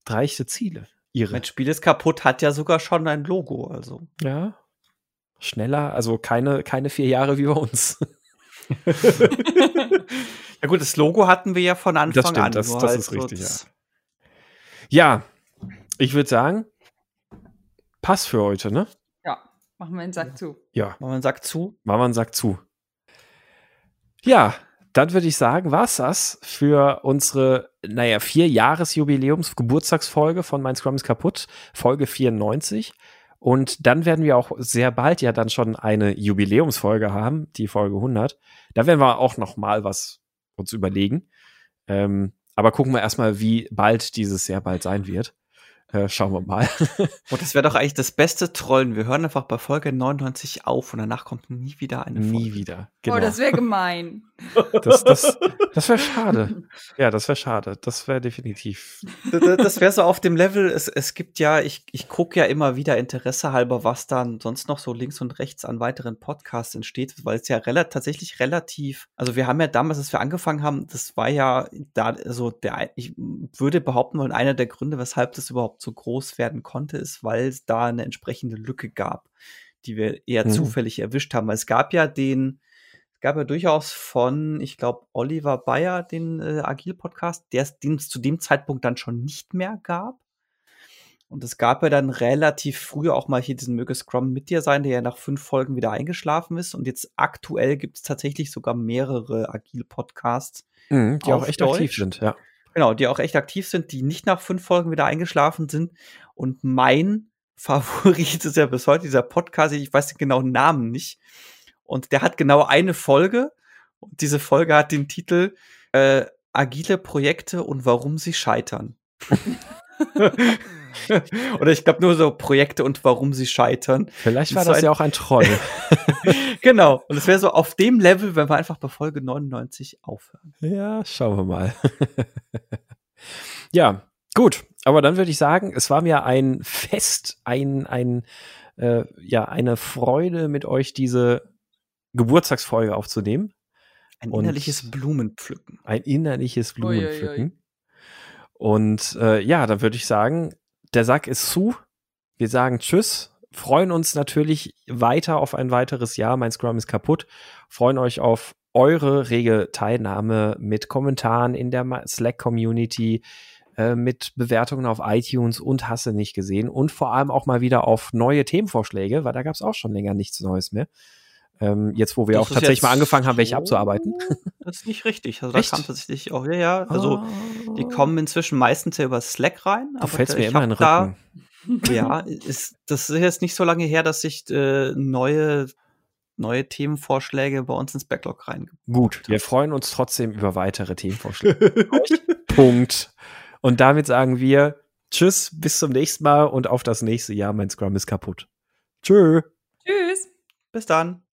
drei Ziele. Ihre. Mein Spiel ist kaputt, hat ja sogar schon ein Logo, also. Ja. Schneller, also keine, keine vier Jahre wie bei uns. ja gut, das Logo hatten wir ja von Anfang das stimmt, an. Das, das halt ist richtig, ja. Ja, ich würde sagen, Pass für heute, ne? Machen wir einen Sack zu. Ja. Machen wir einen Sack zu? Machen wir einen Sack zu. Ja, dann würde ich sagen, war es das für unsere, naja, vier Jahres-Jubiläums Geburtstagsfolge von Mein Scrum ist kaputt, Folge 94. Und dann werden wir auch sehr bald ja dann schon eine Jubiläumsfolge haben, die Folge 100. Da werden wir auch noch mal was uns überlegen. Ähm, aber gucken wir erstmal, wie bald dieses sehr bald sein wird. Äh, schauen wir mal. und das wäre doch eigentlich das beste Trollen. Wir hören einfach bei Folge 99 auf und danach kommt nie wieder eine Folge. Nie wieder. Genau. Oh, das wäre gemein. Das, das, das wäre schade. Ja, das wäre schade. Das wäre definitiv. Das, wäre so auf dem Level, es, es gibt ja, ich, ich gucke ja immer wieder Interesse halber, was dann sonst noch so links und rechts an weiteren Podcasts entsteht, weil es ja rel tatsächlich relativ, also wir haben ja damals, als wir angefangen haben, das war ja da, also der, ich würde behaupten wollen, einer der Gründe, weshalb das überhaupt so groß werden konnte, ist, weil es da eine entsprechende Lücke gab, die wir eher mhm. zufällig erwischt haben. Weil es gab ja den, gab ja durchaus von, ich glaube, Oliver Bayer den äh, Agil-Podcast, den es zu dem Zeitpunkt dann schon nicht mehr gab. Und es gab ja dann relativ früh auch mal hier diesen Möge Scrum mit dir sein, der ja nach fünf Folgen wieder eingeschlafen ist. Und jetzt aktuell gibt es tatsächlich sogar mehrere Agil-Podcasts. Mhm, die auch echt Deutsch. aktiv sind, ja. Genau, die auch echt aktiv sind, die nicht nach fünf Folgen wieder eingeschlafen sind. Und mein Favorit ist ja bis heute dieser Podcast, ich weiß den genauen Namen nicht. Und der hat genau eine Folge. Und diese Folge hat den Titel äh, Agile Projekte und warum sie scheitern. Oder ich glaube nur so Projekte und warum sie scheitern. Vielleicht war das, das ja auch ein Troll. genau. Und es wäre so auf dem Level, wenn wir einfach bei Folge 99 aufhören. Ja, schauen wir mal. ja, gut. Aber dann würde ich sagen, es war mir ein Fest, ein, ein, äh, ja, eine Freude, mit euch diese Geburtstagsfolge aufzunehmen. Ein innerliches Blumenpflücken. Ein innerliches Blumenpflücken. Ui, ui, ui. Und äh, ja, dann würde ich sagen, der Sack ist zu. Wir sagen Tschüss freuen uns natürlich weiter auf ein weiteres Jahr. Mein Scrum ist kaputt. Freuen euch auf eure rege Teilnahme mit Kommentaren in der Slack-Community, äh, mit Bewertungen auf iTunes und Hasse nicht gesehen und vor allem auch mal wieder auf neue Themenvorschläge, weil da gab es auch schon länger nichts Neues mehr. Ähm, jetzt, wo wir das auch tatsächlich mal angefangen haben, welche abzuarbeiten. Das ist nicht richtig. Also Echt? da kam tatsächlich auch, ja, ja. Also oh. die kommen inzwischen meistens ja über Slack rein. Du fällst mir immer in den Rücken. Da, ja, ist, das ist jetzt nicht so lange her, dass ich äh, neue neue Themenvorschläge bei uns ins Backlog rein. Gut, wir freuen uns trotzdem über weitere Themenvorschläge. Punkt. Und damit sagen wir Tschüss, bis zum nächsten Mal und auf das nächste Jahr. Mein Scrum ist kaputt. Tschö. Tschüss. Bis dann.